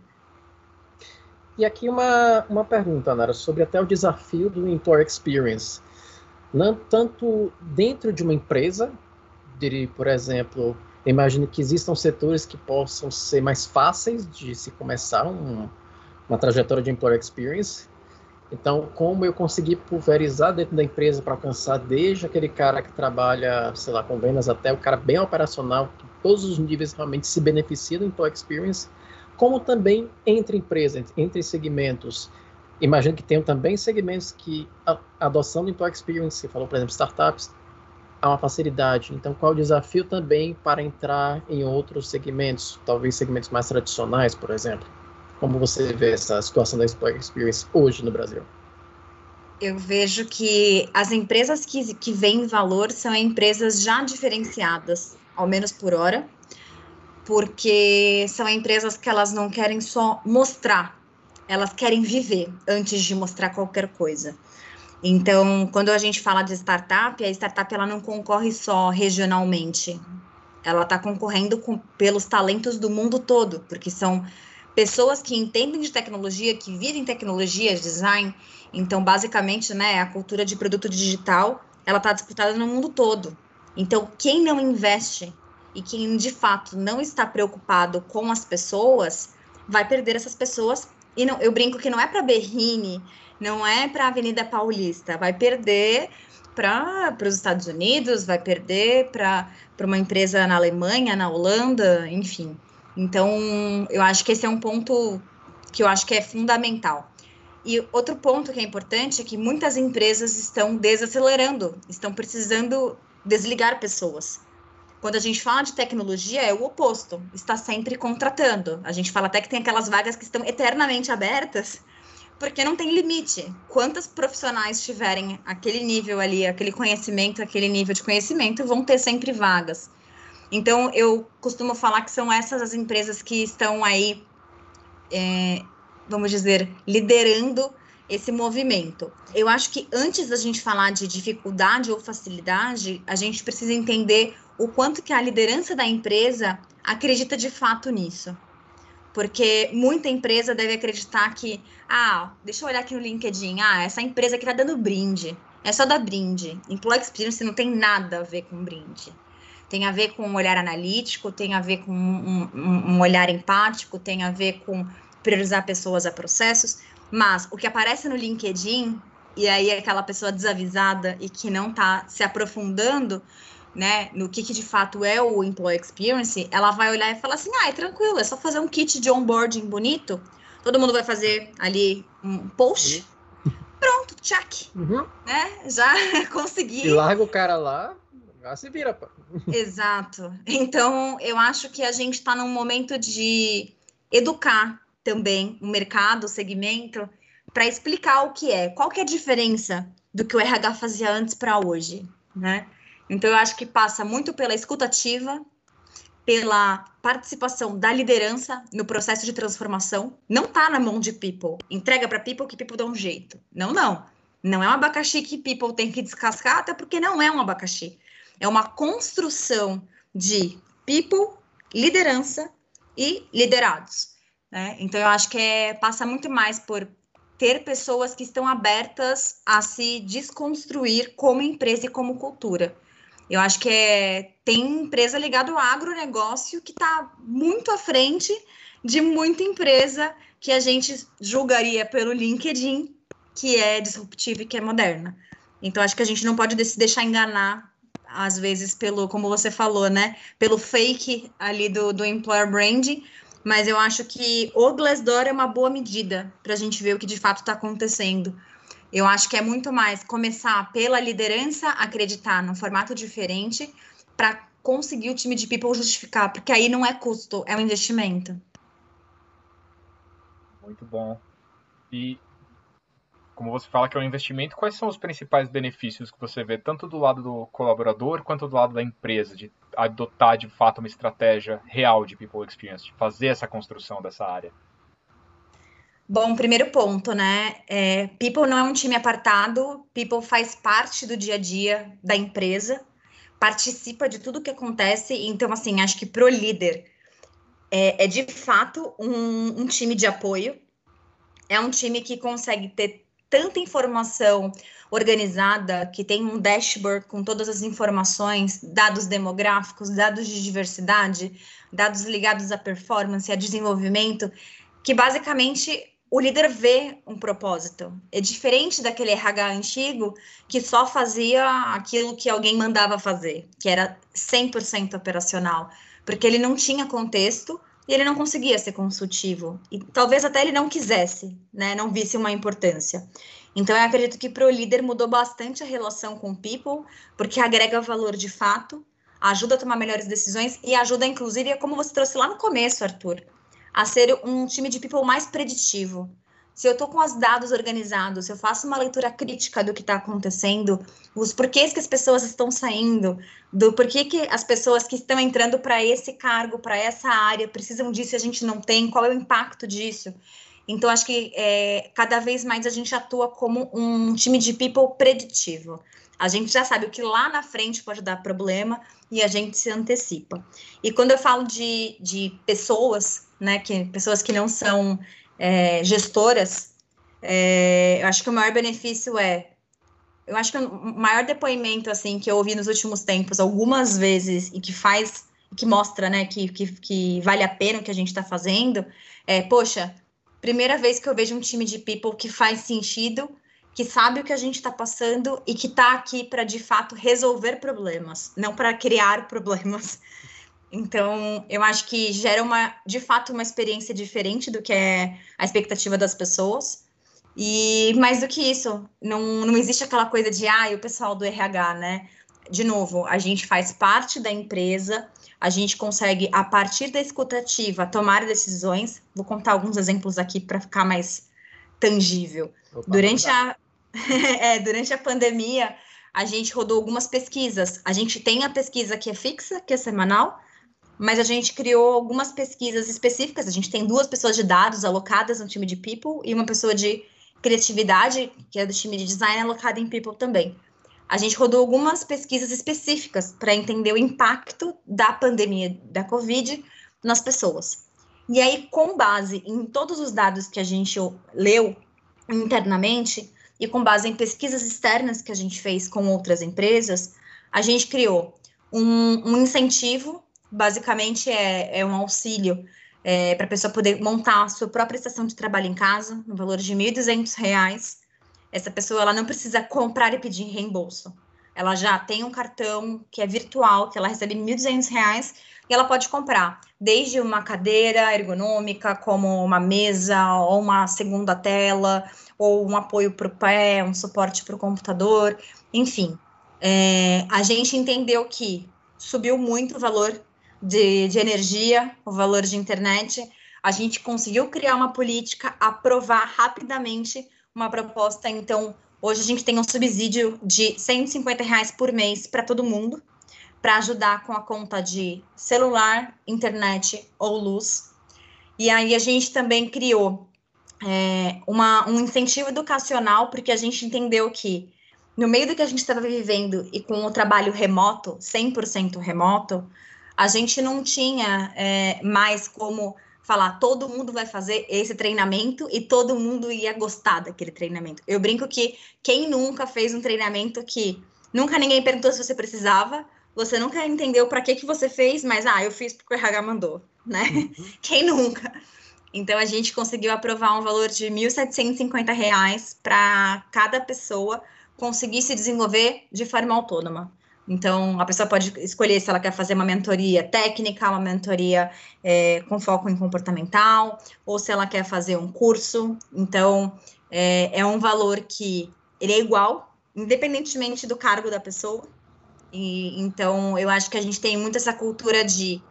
E aqui uma, uma pergunta, Nara, sobre até o desafio do Employer Experience. Não tanto dentro de uma empresa, de, por exemplo, imagino que existam setores que possam ser mais fáceis de se começar um, uma trajetória de Employer Experience, então, como eu consegui pulverizar dentro da empresa para alcançar desde aquele cara que trabalha, sei lá, com vendas até o cara bem operacional, que todos os níveis realmente se beneficiam do Employee Experience, como também entre empresas, entre segmentos. Imagino que tenham também segmentos que a adoção do Employee Experience, você falou, por exemplo, startups, há uma facilidade. Então, qual o desafio também para entrar em outros segmentos, talvez segmentos mais tradicionais, por exemplo? Como você vê essa situação da Employee Experience hoje no Brasil? Eu vejo que as empresas que, que veem valor são empresas já diferenciadas, ao menos por hora, porque são empresas que elas não querem só mostrar, elas querem viver antes de mostrar qualquer coisa. Então, quando a gente fala de startup, a startup ela não concorre só regionalmente, ela está concorrendo com, pelos talentos do mundo todo, porque são pessoas que entendem de tecnologia, que vivem tecnologia, design. Então, basicamente, né, a cultura de produto digital, ela está disputada no mundo todo. Então, quem não investe e quem de fato não está preocupado com as pessoas, vai perder essas pessoas. E não, eu brinco que não é para Berrine, não é para Avenida Paulista, vai perder para os Estados Unidos, vai perder para uma empresa na Alemanha, na Holanda, enfim. Então, eu acho que esse é um ponto que eu acho que é fundamental. E outro ponto que é importante é que muitas empresas estão desacelerando, estão precisando desligar pessoas. Quando a gente fala de tecnologia, é o oposto, está sempre contratando. A gente fala até que tem aquelas vagas que estão eternamente abertas, porque não tem limite. Quantas profissionais tiverem aquele nível ali, aquele conhecimento, aquele nível de conhecimento, vão ter sempre vagas. Então, eu costumo falar que são essas as empresas que estão aí, é, vamos dizer, liderando esse movimento. Eu acho que antes da gente falar de dificuldade ou facilidade, a gente precisa entender o quanto que a liderança da empresa acredita de fato nisso. Porque muita empresa deve acreditar que, ah, deixa eu olhar aqui no LinkedIn, ah, essa empresa aqui tá dando brinde, é só dar brinde. Employee Experience não tem nada a ver com brinde tem a ver com um olhar analítico, tem a ver com um, um, um olhar empático, tem a ver com priorizar pessoas a processos, mas o que aparece no LinkedIn, e aí aquela pessoa desavisada e que não está se aprofundando, né, no que, que, de fato é o employee experience, ela vai olhar e falar assim: ah, é tranquilo, é só fazer um kit de onboarding bonito, todo mundo vai fazer ali um post, pronto, check, uhum. né, já (laughs) consegui. E larga o cara lá, ah, se vira, pô. Exato. Então, eu acho que a gente está num momento de educar também o mercado, o segmento, para explicar o que é, qual que é a diferença do que o RH fazia antes para hoje, né? Então, eu acho que passa muito pela escutativa, pela participação da liderança no processo de transformação. Não está na mão de people. Entrega para people que people dá um jeito. Não, não. Não é um abacaxi que people tem que descascar, até porque não é um abacaxi. É uma construção de people, liderança e liderados. Né? Então, eu acho que é, passa muito mais por ter pessoas que estão abertas a se desconstruir como empresa e como cultura. Eu acho que é, tem empresa ligada ao agronegócio que está muito à frente de muita empresa que a gente julgaria pelo LinkedIn, que é disruptiva e que é moderna. Então, acho que a gente não pode se deixar enganar, às vezes, pelo, como você falou, né? Pelo fake ali do, do employer branding, mas eu acho que o Glassdoor é uma boa medida para a gente ver o que de fato está acontecendo. Eu acho que é muito mais começar pela liderança acreditar num formato diferente para conseguir o time de people justificar, porque aí não é custo, é um investimento. Muito bom. E como você fala que é um investimento, quais são os principais benefícios que você vê, tanto do lado do colaborador quanto do lado da empresa, de adotar de fato uma estratégia real de People Experience, de fazer essa construção dessa área? Bom, primeiro ponto, né? É, People não é um time apartado, People faz parte do dia a dia da empresa, participa de tudo que acontece, então, assim, acho que pro líder é, é de fato um, um time de apoio, é um time que consegue ter tanta informação organizada, que tem um dashboard com todas as informações, dados demográficos, dados de diversidade, dados ligados à performance, a desenvolvimento, que basicamente o líder vê um propósito. É diferente daquele RH antigo que só fazia aquilo que alguém mandava fazer, que era 100% operacional porque ele não tinha contexto e ele não conseguia ser consultivo. E talvez até ele não quisesse, né? Não visse uma importância. Então, eu acredito que para o líder mudou bastante a relação com o people, porque agrega valor de fato, ajuda a tomar melhores decisões e ajuda, inclusive, como você trouxe lá no começo, Arthur, a ser um time de people mais preditivo se eu estou com os dados organizados, se eu faço uma leitura crítica do que está acontecendo, os porquês que as pessoas estão saindo, do porquê que as pessoas que estão entrando para esse cargo, para essa área, precisam disso e a gente não tem, qual é o impacto disso? Então, acho que é, cada vez mais a gente atua como um time de people preditivo. A gente já sabe o que lá na frente pode dar problema e a gente se antecipa. E quando eu falo de, de pessoas, né, que pessoas que não são é, gestoras, é, eu acho que o maior benefício é. Eu acho que o maior depoimento assim que eu ouvi nos últimos tempos, algumas vezes, e que faz, que mostra, né, que, que, que vale a pena o que a gente está fazendo, é, poxa, primeira vez que eu vejo um time de people que faz sentido, que sabe o que a gente está passando e que está aqui para de fato resolver problemas, não para criar problemas. Então, eu acho que gera uma, de fato, uma experiência diferente do que é a expectativa das pessoas. E mais do que isso, não, não existe aquela coisa de, ah, o pessoal do RH, né? De novo, a gente faz parte da empresa, a gente consegue, a partir da escutativa, tomar decisões. Vou contar alguns exemplos aqui para ficar mais tangível. Opa, durante, a, (laughs) é, durante a pandemia, a gente rodou algumas pesquisas. A gente tem a pesquisa que é fixa, que é semanal, mas a gente criou algumas pesquisas específicas. A gente tem duas pessoas de dados alocadas no time de People e uma pessoa de criatividade, que é do time de design, alocada em People também. A gente rodou algumas pesquisas específicas para entender o impacto da pandemia da Covid nas pessoas. E aí, com base em todos os dados que a gente leu internamente e com base em pesquisas externas que a gente fez com outras empresas, a gente criou um, um incentivo basicamente é, é um auxílio é, para a pessoa poder montar a sua própria estação de trabalho em casa, no valor de R$ 1.200. Essa pessoa ela não precisa comprar e pedir reembolso. Ela já tem um cartão que é virtual, que ela recebe R$ 1.200 e ela pode comprar desde uma cadeira ergonômica, como uma mesa, ou uma segunda tela, ou um apoio para o pé, um suporte para o computador, enfim. É, a gente entendeu que subiu muito o valor de, de energia, o valor de internet, a gente conseguiu criar uma política, aprovar rapidamente uma proposta. Então, hoje a gente tem um subsídio de 150 reais por mês para todo mundo, para ajudar com a conta de celular, internet ou luz. E aí a gente também criou é, uma, um incentivo educacional, porque a gente entendeu que no meio do que a gente estava vivendo e com o trabalho remoto, 100% remoto, a gente não tinha é, mais como falar todo mundo vai fazer esse treinamento e todo mundo ia gostar daquele treinamento. Eu brinco que quem nunca fez um treinamento que nunca ninguém perguntou se você precisava, você nunca entendeu para que que você fez, mas ah, eu fiz porque o RH mandou. né? Uhum. (laughs) Quem nunca? Então a gente conseguiu aprovar um valor de R$ 1.750 para cada pessoa conseguir se desenvolver de forma autônoma. Então, a pessoa pode escolher se ela quer fazer uma mentoria técnica, uma mentoria é, com foco em comportamental, ou se ela quer fazer um curso. Então, é, é um valor que ele é igual, independentemente do cargo da pessoa. E, então, eu acho que a gente tem muito essa cultura de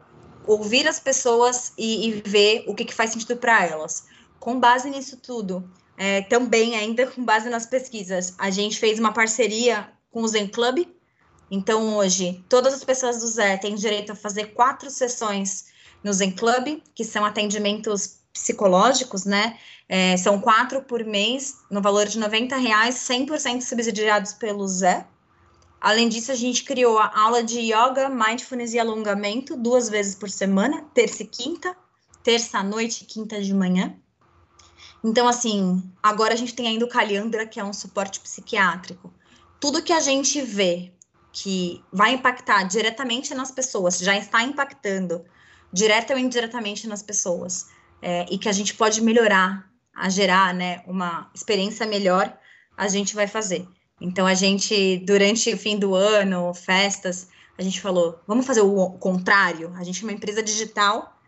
ouvir as pessoas e, e ver o que, que faz sentido para elas. Com base nisso tudo, é, também ainda com base nas pesquisas, a gente fez uma parceria com o Zen Club. Então, hoje, todas as pessoas do Zé têm direito a fazer quatro sessões no Zen Club, que são atendimentos psicológicos, né? É, são quatro por mês, no valor de 90 reais, 100% subsidiados pelo Zé. Além disso, a gente criou a aula de yoga, mindfulness e alongamento duas vezes por semana, terça e quinta, terça à noite e quinta de manhã. Então, assim, agora a gente tem ainda o Caliandra, que é um suporte psiquiátrico. Tudo que a gente vê que vai impactar diretamente nas pessoas, já está impactando direta ou indiretamente nas pessoas, é, e que a gente pode melhorar, a gerar né, uma experiência melhor, a gente vai fazer. Então a gente, durante o fim do ano, festas, a gente falou, vamos fazer o contrário. A gente é uma empresa digital,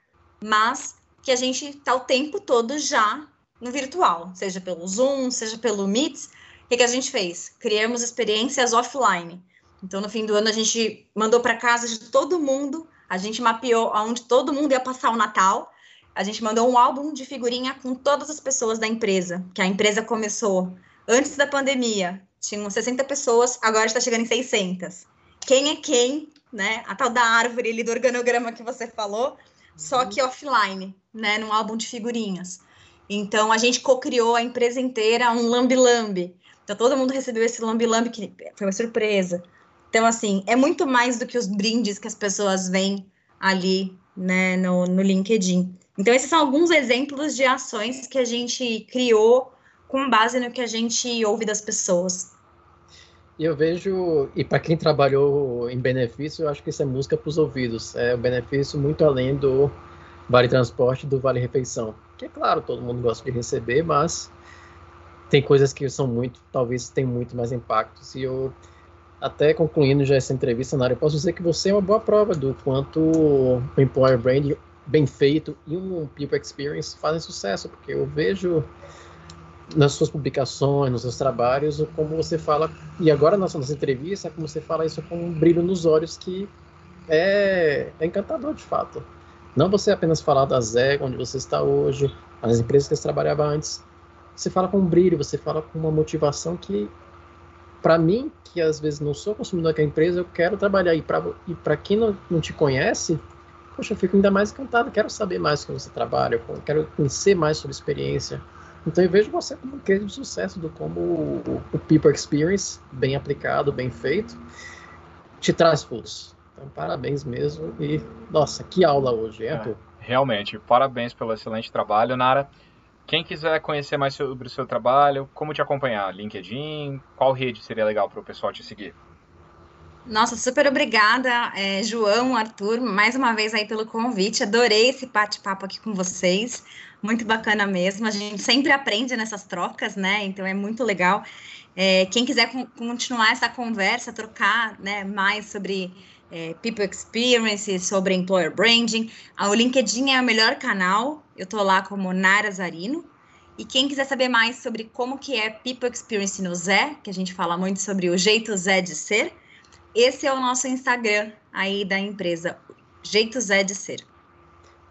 mas que a gente está o tempo todo já no virtual, seja pelo Zoom, seja pelo Meet. O que, que a gente fez? Criamos experiências offline. Então, no fim do ano, a gente mandou para casa de todo mundo, a gente mapeou aonde todo mundo ia passar o Natal. A gente mandou um álbum de figurinha com todas as pessoas da empresa, que a empresa começou antes da pandemia tinham 60 pessoas, agora está chegando em 600. Quem é quem, né? A tal da árvore ali do organograma que você falou, só uhum. que offline, né? Num álbum de figurinhas. Então, a gente co-criou a empresa inteira um lambi-lambi. Então, todo mundo recebeu esse lambi-lambi, que foi uma surpresa. Então, assim, é muito mais do que os brindes que as pessoas veem ali, né, no, no LinkedIn. Então, esses são alguns exemplos de ações que a gente criou com base no que a gente ouve das pessoas. E eu vejo, e para quem trabalhou em benefício, eu acho que isso é música para os ouvidos. É o um benefício muito além do Vale Transporte do Vale Refeição. Que é claro, todo mundo gosta de receber, mas tem coisas que são muito, talvez tem muito mais impacto. E eu, até concluindo já essa entrevista, Nara, eu posso dizer que você é uma boa prova do quanto o Employer Brand bem feito e um People Experience fazem sucesso, porque eu vejo nas suas publicações, nos seus trabalhos, como você fala, e agora nas suas entrevistas, como você fala isso com um brilho nos olhos que é, é encantador de fato. Não você apenas falar da Zé, onde você está hoje, as empresas que você trabalhava antes. Você fala com um brilho, você fala com uma motivação que, para mim, que às vezes não sou consumidor daquela empresa, eu quero trabalhar. E para quem não, não te conhece, poxa, eu fico ainda mais encantado, quero saber mais como você trabalha, quero conhecer mais sobre a experiência. Então eu vejo você como um case de sucesso do como o, o People Experience, bem aplicado, bem feito, te traz frutos. Então parabéns mesmo e, nossa, que aula hoje, hein, é, Realmente, parabéns pelo excelente trabalho, Nara. Quem quiser conhecer mais sobre o seu trabalho, como te acompanhar? LinkedIn? Qual rede seria legal para o pessoal te seguir? Nossa, super obrigada, é, João, Arthur, mais uma vez aí pelo convite. Adorei esse bate-papo aqui com vocês. Muito bacana mesmo. A gente sempre aprende nessas trocas, né? Então é muito legal. É, quem quiser continuar essa conversa, trocar né, mais sobre é, People Experience, sobre Employer Branding, o LinkedIn é o melhor canal. Eu estou lá como Nara Zarino. E quem quiser saber mais sobre como que é People Experience no Zé, que a gente fala muito sobre o jeito Zé de ser, esse é o nosso Instagram aí da empresa, Jeito Zé de Ser.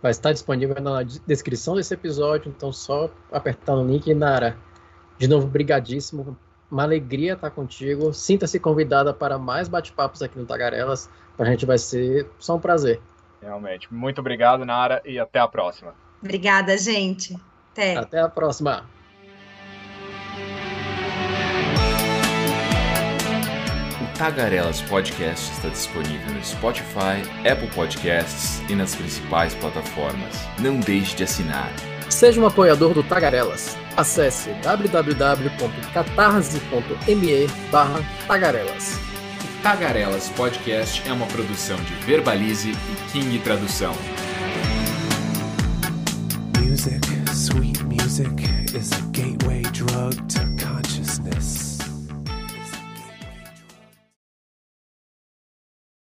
Vai estar disponível na descrição desse episódio, então só apertar no link. Nara, de novo, brigadíssimo. Uma alegria estar contigo. Sinta-se convidada para mais bate-papos aqui no Tagarelas. Para a gente vai ser só um prazer. Realmente. Muito obrigado, Nara, e até a próxima. Obrigada, gente. Até. Até a próxima. Tagarelas Podcast está disponível no Spotify, Apple Podcasts e nas principais plataformas. Não deixe de assinar. Seja um apoiador do Tagarelas. Acesse www.catarse.me Tagarelas. O Tagarelas Podcast é uma produção de Verbalize e King Tradução. music, sweet music, is a gateway drug.